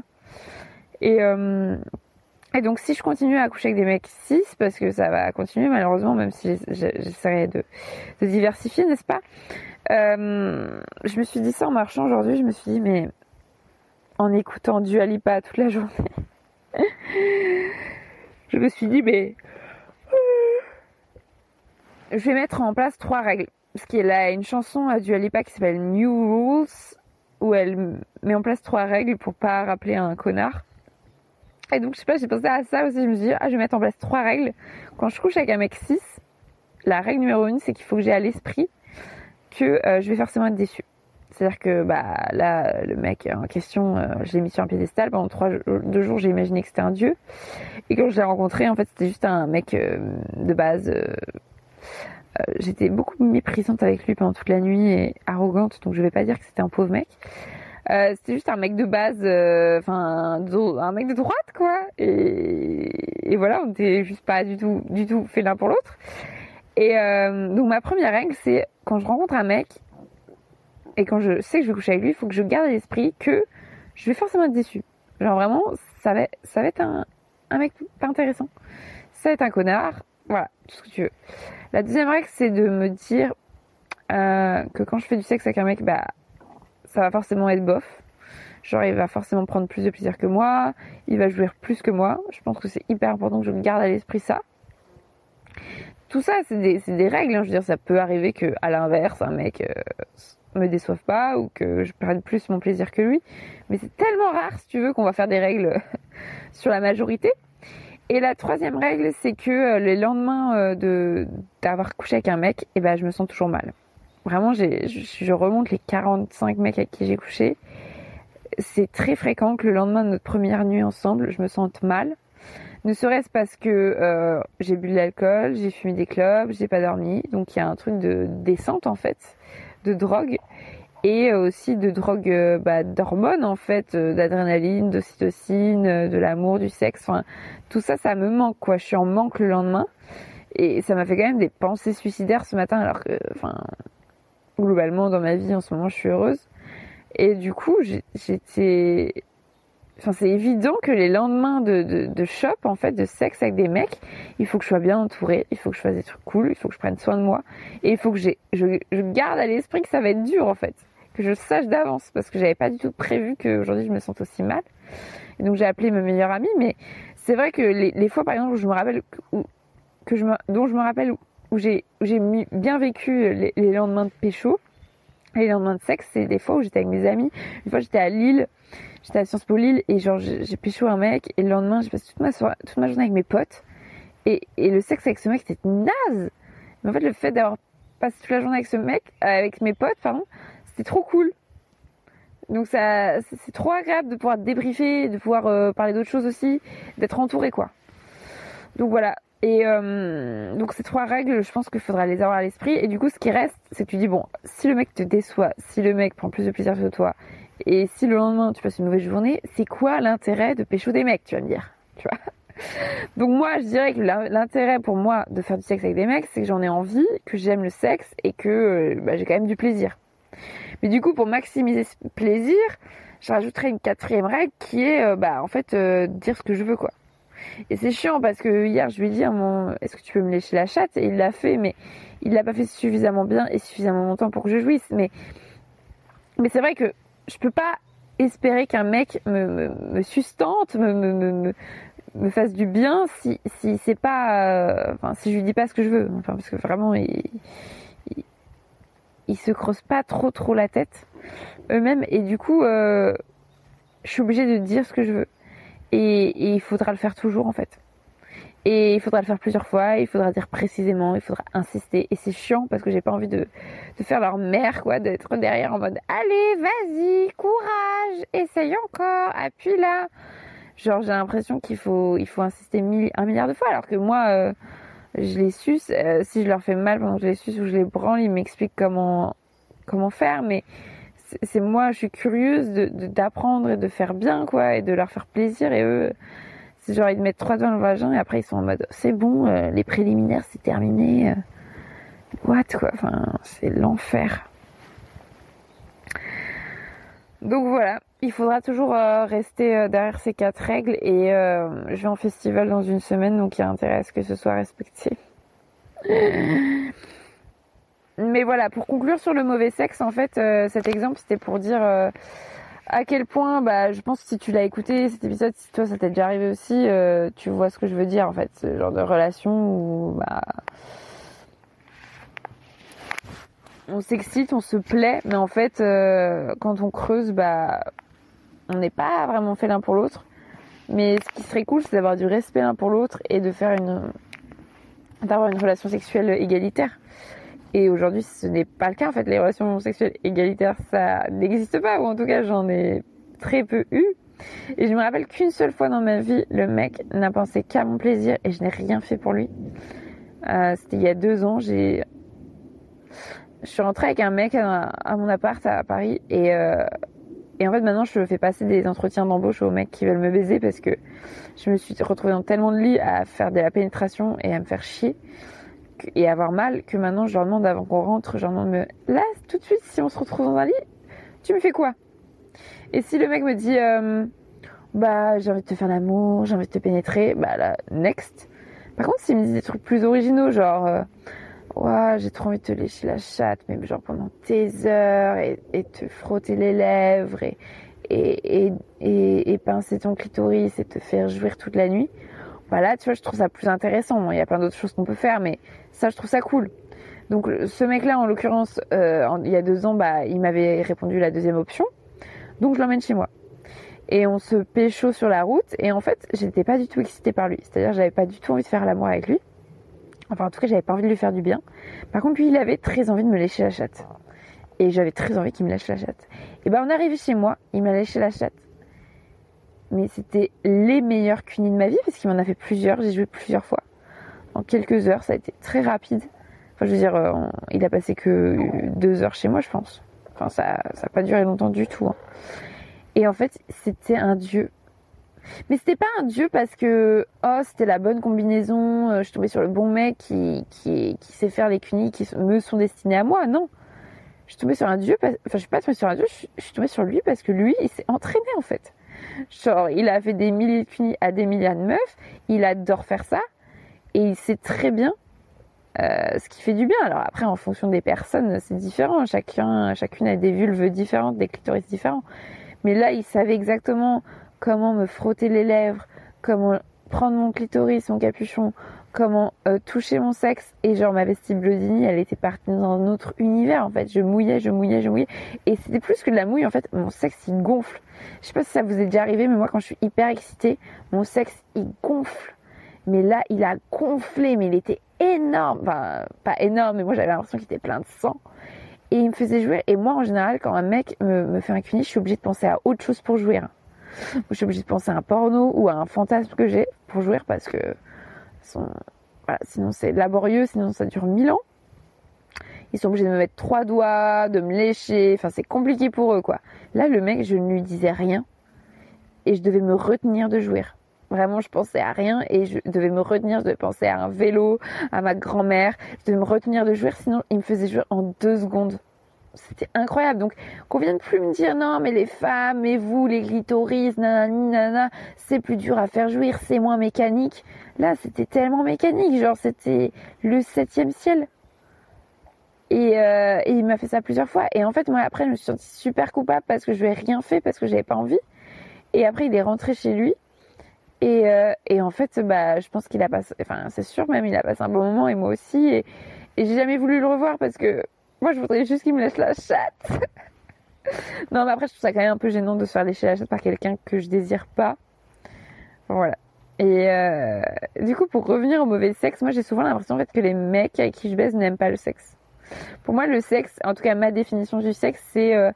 Et, euh, et donc, si je continue à coucher avec des mecs cis, parce que ça va continuer malheureusement, même si j'essaierai de, de, diversifier, n'est-ce pas euh, Je me suis dit ça en marchant aujourd'hui, je me suis dit, mais en écoutant du Alipa toute la journée, je me suis dit, mais je vais mettre en place trois règles parce qu'elle a une chanson à Dua Lipa qui s'appelle New Rules où elle met en place trois règles pour pas rappeler un connard. Et donc je sais pas, j'ai pensé à ça aussi, je me suis dit ah je vais mettre en place trois règles. Quand je couche avec un mec 6, la règle numéro une c'est qu'il faut que j'ai à l'esprit que euh, je vais forcément être déçue. C'est-à-dire que bah là le mec en question, euh, je l'ai mis sur un piédestal pendant trois deux jours, j'ai imaginé que c'était un dieu. Et quand je l'ai rencontré, en fait c'était juste un mec euh, de base euh, j'étais beaucoup méprisante avec lui pendant toute la nuit et arrogante, donc je vais pas dire que c'était un pauvre mec. Euh, c'était juste un mec de base, euh, enfin un mec de droite quoi. Et, voilà, on était juste pas du tout, du tout fait l'un pour l'autre. Et euh, donc ma première règle, c'est quand je rencontre un mec et quand je sais que je vais coucher avec lui, il faut que je garde à l'esprit que je vais forcément être déçue. Genre vraiment, ça va, ça va être un, mec pas intéressant. Ça va être un connard. Voilà, tout ce que tu veux. La deuxième règle, c'est de me dire euh, que quand je fais du sexe avec un mec, bah, ça va forcément être bof. Genre, il va forcément prendre plus de plaisir que moi, il va jouir plus que moi. Je pense que c'est hyper important que je garde à l'esprit ça. Tout ça, c'est des, règles. Hein. Je veux dire, ça peut arriver que, à l'inverse, un mec euh, me déçoive pas ou que je prenne plus mon plaisir que lui. Mais c'est tellement rare, si tu veux, qu'on va faire des règles sur la majorité. Et la troisième règle, c'est que euh, le lendemain euh, de d'avoir couché avec un mec, eh ben je me sens toujours mal. Vraiment, j'ai, je, remonte les 45 mecs avec qui j'ai couché. C'est très fréquent que le lendemain de notre première nuit ensemble, je me sente mal. Ne serait-ce parce que euh, j'ai bu de l'alcool, j'ai fumé des clopes, j'ai pas dormi, donc il y a un truc de descente en fait, de drogue et aussi de drogue euh, bah, d'hormones en fait, euh, d'adrénaline, d'ocytocine, euh, de l'amour, du sexe. Enfin, tout ça, ça me manque quoi. Je suis en manque le lendemain et ça m'a fait quand même des pensées suicidaires ce matin alors que, enfin, globalement dans ma vie en ce moment, je suis heureuse. Et du coup, j'étais C'est évident que les lendemains de, de, shop, en fait, de sexe avec des mecs, il faut que je sois bien entourée, il faut que je fasse des trucs cool, il faut que je prenne soin de moi, et il faut que je, je garde à l'esprit que ça va être dur, en fait que je sache d'avance parce que j'avais pas du tout prévu qu'aujourd'hui je me sente aussi mal. Donc j'ai appelé ma meilleure amie, mais c'est vrai que les, fois par exemple où je me rappelle où, que je me, dont je me rappelle où, j'ai j'ai bien vécu les, lendemains de pécho, les lendemains de sexe, c'est des fois où j'étais avec mes amis. Une fois j'étais à Lille, j'étais à Sciences Po Lille et genre j'ai pécho un mec et le lendemain j'ai passé toute ma soirée, toute ma journée avec mes potes et, et le sexe avec ce mec c'était naze. Mais en fait le fait d'avoir passé toute la journée avec ce mec, avec mes potes pardon, c'était trop cool. Donc ça, c'est trop agréable de pouvoir débriefer, de pouvoir euh, parler d'autres choses aussi, d'être entouré quoi. Donc voilà. Et euh, donc ces trois règles, je pense qu'il faudra les avoir à l'esprit. Et du coup, ce qui reste, c'est que tu dis bon, si le mec te déçoit, si le mec prend plus de plaisir que toi, et si le lendemain tu passes une mauvaise journée, c'est quoi l'intérêt de pécho des mecs, tu vas me dire, tu vois? Donc moi, je dirais que l'intérêt pour moi de faire du sexe avec des mecs, c'est que j'en ai envie, que j'aime le sexe et que euh, bah, j'ai quand même du plaisir. Mais du coup, pour maximiser ce plaisir, je rajouterais une quatrième règle qui est, euh, bah, en fait, euh, dire ce que je veux, quoi. Et c'est chiant parce que hier, je lui ai dit, mon, est-ce que tu peux me lécher la chatte? Et il l'a fait, mais il l'a pas fait suffisamment bien et suffisamment longtemps pour que je jouisse. Mais, mais c'est vrai que je peux pas espérer qu'un mec me, me, me sustente, me, fasse du bien si, si c'est pas, euh, enfin, si je lui dis pas ce que je veux. Enfin, parce que vraiment, il, ils se creusent pas trop trop la tête eux-mêmes. Et du coup euh, je suis obligée de dire ce que je veux. Et, il faudra le faire toujours en fait et il faudra le faire plusieurs fois il faudra dire précisément il faudra insister et c'est chiant parce que j'ai pas envie de, de faire leur mère quoi d'être derrière en mode allez vas-y courage essaye encore appuie là genre j'ai l'impression qu'il faut il faut insister un milliard de fois alors que moi euh, je les suce. Euh, si je leur fais mal pendant que je les suce ou je les branle, ils m'expliquent comment comment faire. Mais c'est moi, je suis curieuse de d'apprendre et de faire bien quoi et de leur faire plaisir. Et eux, c'est genre ils mettent trois doigts dans le vagin et après ils sont en mode c'est bon, euh, les préliminaires c'est terminé. Euh, what quoi, enfin c'est l'enfer. Donc voilà, il faudra toujours euh, rester derrière ces quatre règles et je vais en festival dans une semaine donc il y a intérêt à ce que ce soit respecté. Mais voilà, pour conclure sur le mauvais sexe, en fait, cet exemple c'était pour dire à quel point, bah, je pense que si tu l'as écouté cet épisode, si toi ça t'est déjà arrivé aussi, tu vois ce que je veux dire en fait, ce genre de relation où bah, on s'excite, on se plaît, mais en fait, quand on creuse, bah, on n'est pas vraiment fait l'un pour l'autre. Mais ce qui serait cool, c'est d'avoir du respect l'un pour l'autre et de faire une, d'avoir une relation sexuelle égalitaire. Et aujourd'hui, ce n'est pas le cas. En fait, les relations sexuelles égalitaires, ça n'existe pas, ou en tout cas, j'en ai très peu eu. Et je me rappelle qu'une seule fois dans ma vie, le mec n'a pensé qu'à mon plaisir et je n'ai rien fait pour lui. Euh, c'était il y a deux ans. J'ai, je suis rentrée avec un mec à, mon appart à Paris et euh, et en fait, maintenant, je fais passer des entretiens d'embauche aux mecs qui veulent me baiser parce que je me suis retrouvée dans tellement de lits à faire de la pénétration et à me faire chier et avoir mal que maintenant, je leur demande avant qu'on rentre, je leur demande me, là, tout de suite, si on se retrouve dans un lit, tu me fais quoi? Et si le mec me dit, euh, bah, j'ai envie de te faire l'amour, j'ai envie de te pénétrer, bah là, next. Par contre, s'il me dit des trucs plus originaux, genre, euh, j'ai trop envie de te lécher la chatte, mais genre pendant tes heures et, et te frotter les lèvres et, et, et, et, pincer ton clitoris et te faire jouir toute la nuit. Voilà, tu vois, je trouve ça plus intéressant. Il y a plein d'autres choses qu'on peut faire, mais ça, je trouve ça cool. Donc, ce mec-là, en l'occurrence, euh, il y a deux ans, bah, il m'avait répondu la deuxième option. Donc, je l'emmène chez moi. Et on se pécho sur la route. Et en fait, j'étais pas du tout excitée par lui. C'est-à-dire, j'avais pas du tout envie de faire l'amour avec lui. Enfin, en tout cas, j'avais pas envie de lui faire du bien. Par contre, lui, il avait très envie de me lécher la chatte. Et j'avais très envie qu'il me lèche la chatte. Et ben, on est arrivé chez moi, il m'a léché la chatte. Mais c'était les meilleurs cunis de ma vie parce qu'il m'en a fait plusieurs. J'ai joué plusieurs fois. En quelques heures, ça a été très rapide. Enfin, je veux dire, euh, il a passé que deux heures chez moi, je pense. Enfin, ça, ça a pas duré longtemps du tout. Hein. Et en fait, c'était un dieu mais c'était pas un dieu parce que oh c'était la bonne combinaison, euh, je suis sur le bon mec qui, qui, sait faire les cunis qui me sont destinés à moi. Non, je suis sur un dieu, enfin je suis pas tombée sur un dieu, je, suis tombée sur lui parce que lui il s'est entraîné en fait. Genre il a fait des milliers de cunis à des milliers de meufs, il adore faire ça et il sait très bien euh, ce qui fait du bien. Alors après, en fonction des personnes, c'est différent. Chacun, chacune a des vulves différentes, des clitoris différents. Mais là, il savait exactement comment me frotter les lèvres, comment prendre mon clitoris, mon capuchon, comment euh, toucher mon sexe. Et genre ma vestibulodynie, elle était partie dans un autre univers en fait. Je mouillais, je mouillais, je mouillais. Et c'était plus que de la mouille en fait. Mon sexe il gonfle. Je sais pas si ça vous est déjà arrivé, mais moi quand je suis hyper excitée, mon sexe il gonfle. Mais là il a gonflé, mais il était énorme. Enfin pas énorme, mais moi j'avais l'impression qu'il était plein de sang. Et il me faisait jouer. Et moi, en général, quand un mec me, fait un cuni, je suis obligée de penser à autre chose pour jouir. Je suis obligée de penser à un porno ou à un fantasme que j'ai pour jouir parce que sinon c'est laborieux, sinon ça dure mille ans. Ils sont obligés de me mettre trois doigts, de me lécher. Enfin, c'est compliqué pour eux, quoi. Là, le mec, je ne lui disais rien. Et je devais me retenir de jouir. Vraiment, je pensais à rien et je devais me retenir, je devais penser à un vélo, à ma grand-mère. Je devais me retenir de jouir, sinon il me faisait jouir en deux secondes. C'était incroyable. Donc, qu'on vienne plus me dire non, mais les femmes, et vous, les clitoris, nanani, nanana, c'est plus dur à faire jouir, c'est moins mécanique. Là, c'était tellement mécanique, genre c'était le septième ciel. Et, euh, et il m'a fait ça plusieurs fois. Et en fait, moi, après, je me suis sentie super coupable parce que je lui ai rien fait, parce que j'avais pas envie. Et après, il est rentré chez lui. Et, euh, et en fait, bah, je pense qu'il a passé, enfin, c'est sûr même, il a passé un bon moment et moi aussi. Et, et j'ai jamais voulu le revoir parce que moi, je voudrais juste qu'il me laisse la chatte. non, mais après, je trouve ça quand même un peu gênant de se faire lécher la chatte par quelqu'un que je désire pas. voilà. Et euh, du coup, pour revenir au mauvais sexe, moi, j'ai souvent l'impression en fait que les mecs avec qui je baise n'aiment pas le sexe. Pour moi, le sexe, en tout cas ma définition du sexe, c'est euh,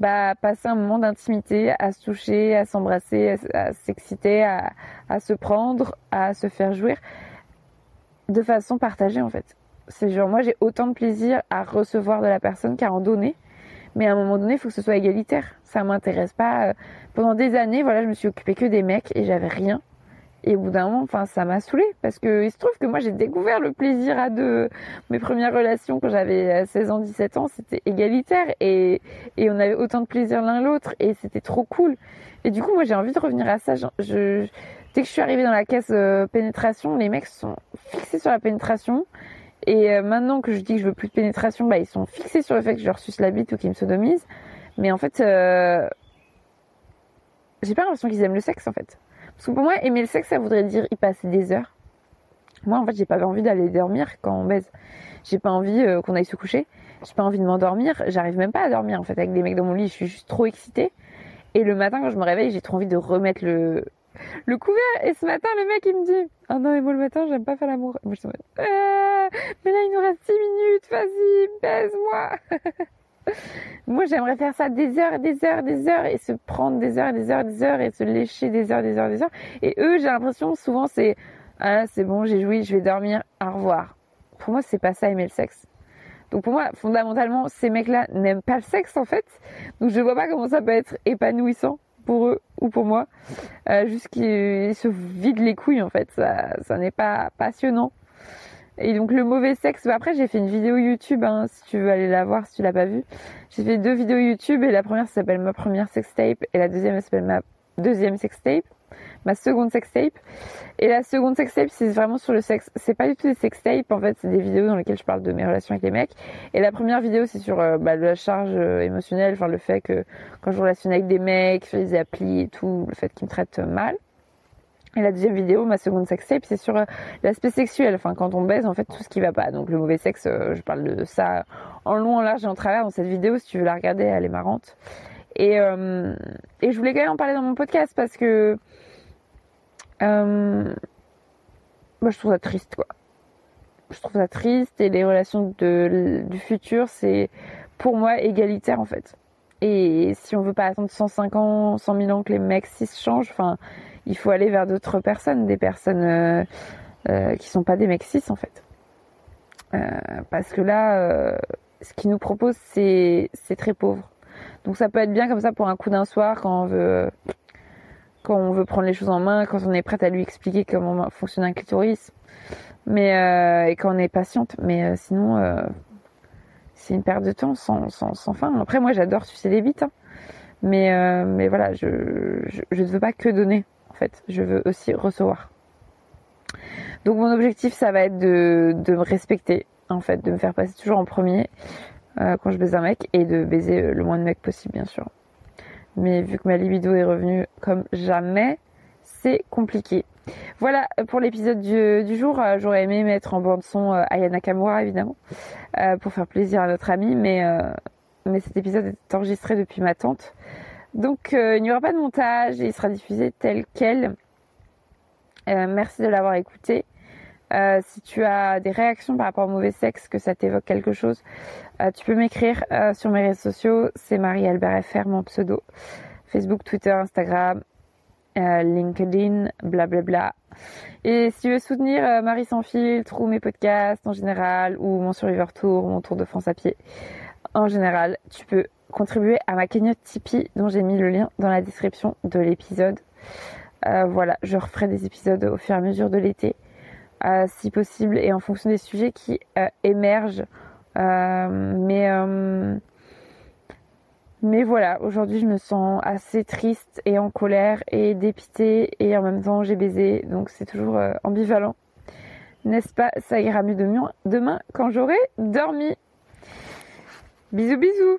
bah, passer un moment d'intimité, à se toucher, à s'embrasser, à, s'exciter, à, à, se prendre, à se faire jouir, de façon partagée en fait. C'est genre, moi j'ai autant de plaisir à recevoir de la personne qu'à en donner. Mais à un moment donné, il faut que ce soit égalitaire. Ça m'intéresse pas. Pendant des années, voilà, je me suis occupée que des mecs et j'avais rien. Et au bout d'un moment, enfin, ça m'a saoulée parce que il se trouve que moi j'ai découvert le plaisir à deux. Mes premières relations quand j'avais 16 ans, 17 ans, c'était égalitaire et, et on avait autant de plaisir l'un l'autre et c'était trop cool. Et du coup, moi j'ai envie de revenir à ça. Dès que je suis arrivée dans la caisse euh, pénétration, les mecs sont fixés sur la pénétration et euh, maintenant que je dis que je veux plus de pénétration, bah, ils sont fixés sur le fait que je leur suce la bite ou qu'ils me sodomisent. Mais en fait, euh, j'ai pas l'impression qu'ils aiment le sexe en fait. Parce que pour moi, aimer le sexe, ça voudrait dire y passer des heures. Moi, en fait, j'ai pas envie d'aller dormir quand on baise. J'ai pas envie euh, qu'on aille se coucher. J'ai pas envie de m'endormir. J'arrive même pas à dormir en fait avec des mecs dans mon lit. Je suis juste trop excitée. Et le matin, quand je me réveille, j'ai trop envie de remettre le, le couvert. Et ce matin, le mec, il me dit Ah oh non, mais moi, le matin, j'aime pas faire l'amour. Moi, je me dis ah, Mais là, il nous reste 6 minutes, vas-y, baise-moi. moi, j'aimerais faire ça des heures et des heures et des heures et se prendre des heures et des heures et des heures et se lécher des heures, des heures, des heures. Et eux, j'ai l'impression, souvent, c'est Ah, c'est bon, j'ai joui, je vais dormir, au revoir. Pour moi, c'est pas ça, aimer le sexe. Donc pour moi, fondamentalement, ces mecs-là n'aiment pas le sexe en fait. Donc je vois pas comment ça peut être épanouissant eux ou pour moi. Euh, juste qu'ils se vident les couilles en fait. Ça, ça n'est pas passionnant. Et donc le mauvais sexe, bah, après j'ai fait une vidéo YouTube, hein, si tu veux aller la voir, si tu l'as pas vue. J'ai fait deux vidéos YouTube et la première s'appelle ma première sextape et la deuxième s'appelle ma deuxième sextape ma seconde sextape. Et la seconde sextape, c'est vraiment sur le sexe. C'est pas du tout des sextapes, en fait, c'est des vidéos dans lesquelles je parle de mes relations avec les mecs. Et la première vidéo, c'est sur euh, bah, la charge euh, émotionnelle, enfin le fait que quand je relationne avec des mecs, sur les applis et tout, le fait qu'ils me traitent mal. Et la deuxième vidéo, ma seconde sextape, c'est sur euh, l'aspect sexuel. Enfin, quand on baise, en fait, tout ce qui va pas. Donc, le mauvais sexe, je parle de ça en long, en large et en travers dans cette vidéo. Si tu veux la regarder, elle est marrante. Et, et je voulais quand même en parler dans mon podcast parce que euh, moi, je trouve ça triste, quoi. Je trouve ça triste et les relations de, du futur, c'est pour moi égalitaire en fait. Et si on veut pas attendre 105 ans, 100 000 ans que les mecs cis changent, enfin, il faut aller vers d'autres personnes, des personnes euh, euh, qui sont pas des mecs cis en fait. Euh, parce que là, euh, ce qu'ils nous proposent, c'est très pauvre. Donc ça peut être bien comme ça pour un coup d'un soir quand on veut quand on veut prendre les choses en main, quand on est prête à lui expliquer comment fonctionne un clitoris, mais euh, et quand on est patiente. Mais euh, sinon, euh, c'est une perte de temps sans, fin. Après, moi, j'adore sucer des bites, hein. mais mais voilà, je, je, ne veux pas que donner. En fait, je veux aussi recevoir. Donc mon objectif, ça va être de, de me respecter, en fait, de me faire passer toujours en premier quand je baise un mec et de baiser le moins de mecs possible, bien sûr. Mais vu que ma libido est revenue comme jamais, c'est compliqué. Voilà pour l'épisode du, jour. Euh, j'aurais aimé mettre en bande son euh, Ayana Kamura évidemment euh, pour faire plaisir à notre amie, mais mais cet épisode est enregistré depuis ma tante, donc il n'y aura pas de montage il sera diffusé tel quel. merci de l'avoir écouté. Euh, si tu as des réactions par rapport au mauvais sexe, que ça t'évoque quelque chose, euh, tu peux m'écrire euh, sur mes réseaux sociaux. C'est Marie-Albert FR, mon pseudo. Facebook, Twitter, Instagram, LinkedIn, blablabla. Bla bla. Et si tu veux soutenir Marie sans filtre ou mes podcasts en général, ou mon Survivor Tour, mon Tour de France à pied en général, tu peux contribuer à ma cagnotte Tipeee dont j'ai mis le lien dans la description de l'épisode. voilà, je referai des épisodes au fur et à mesure de l'été. Euh, si possible, et en fonction des sujets qui euh, émergent. Euh, mais mais voilà, aujourd'hui je me sens assez triste et en colère et dépitée et en même temps j'ai baisé, donc c'est toujours ambivalent. N'est-ce pas? Ça ira mieux demain quand j'aurai dormi. Bisous bisous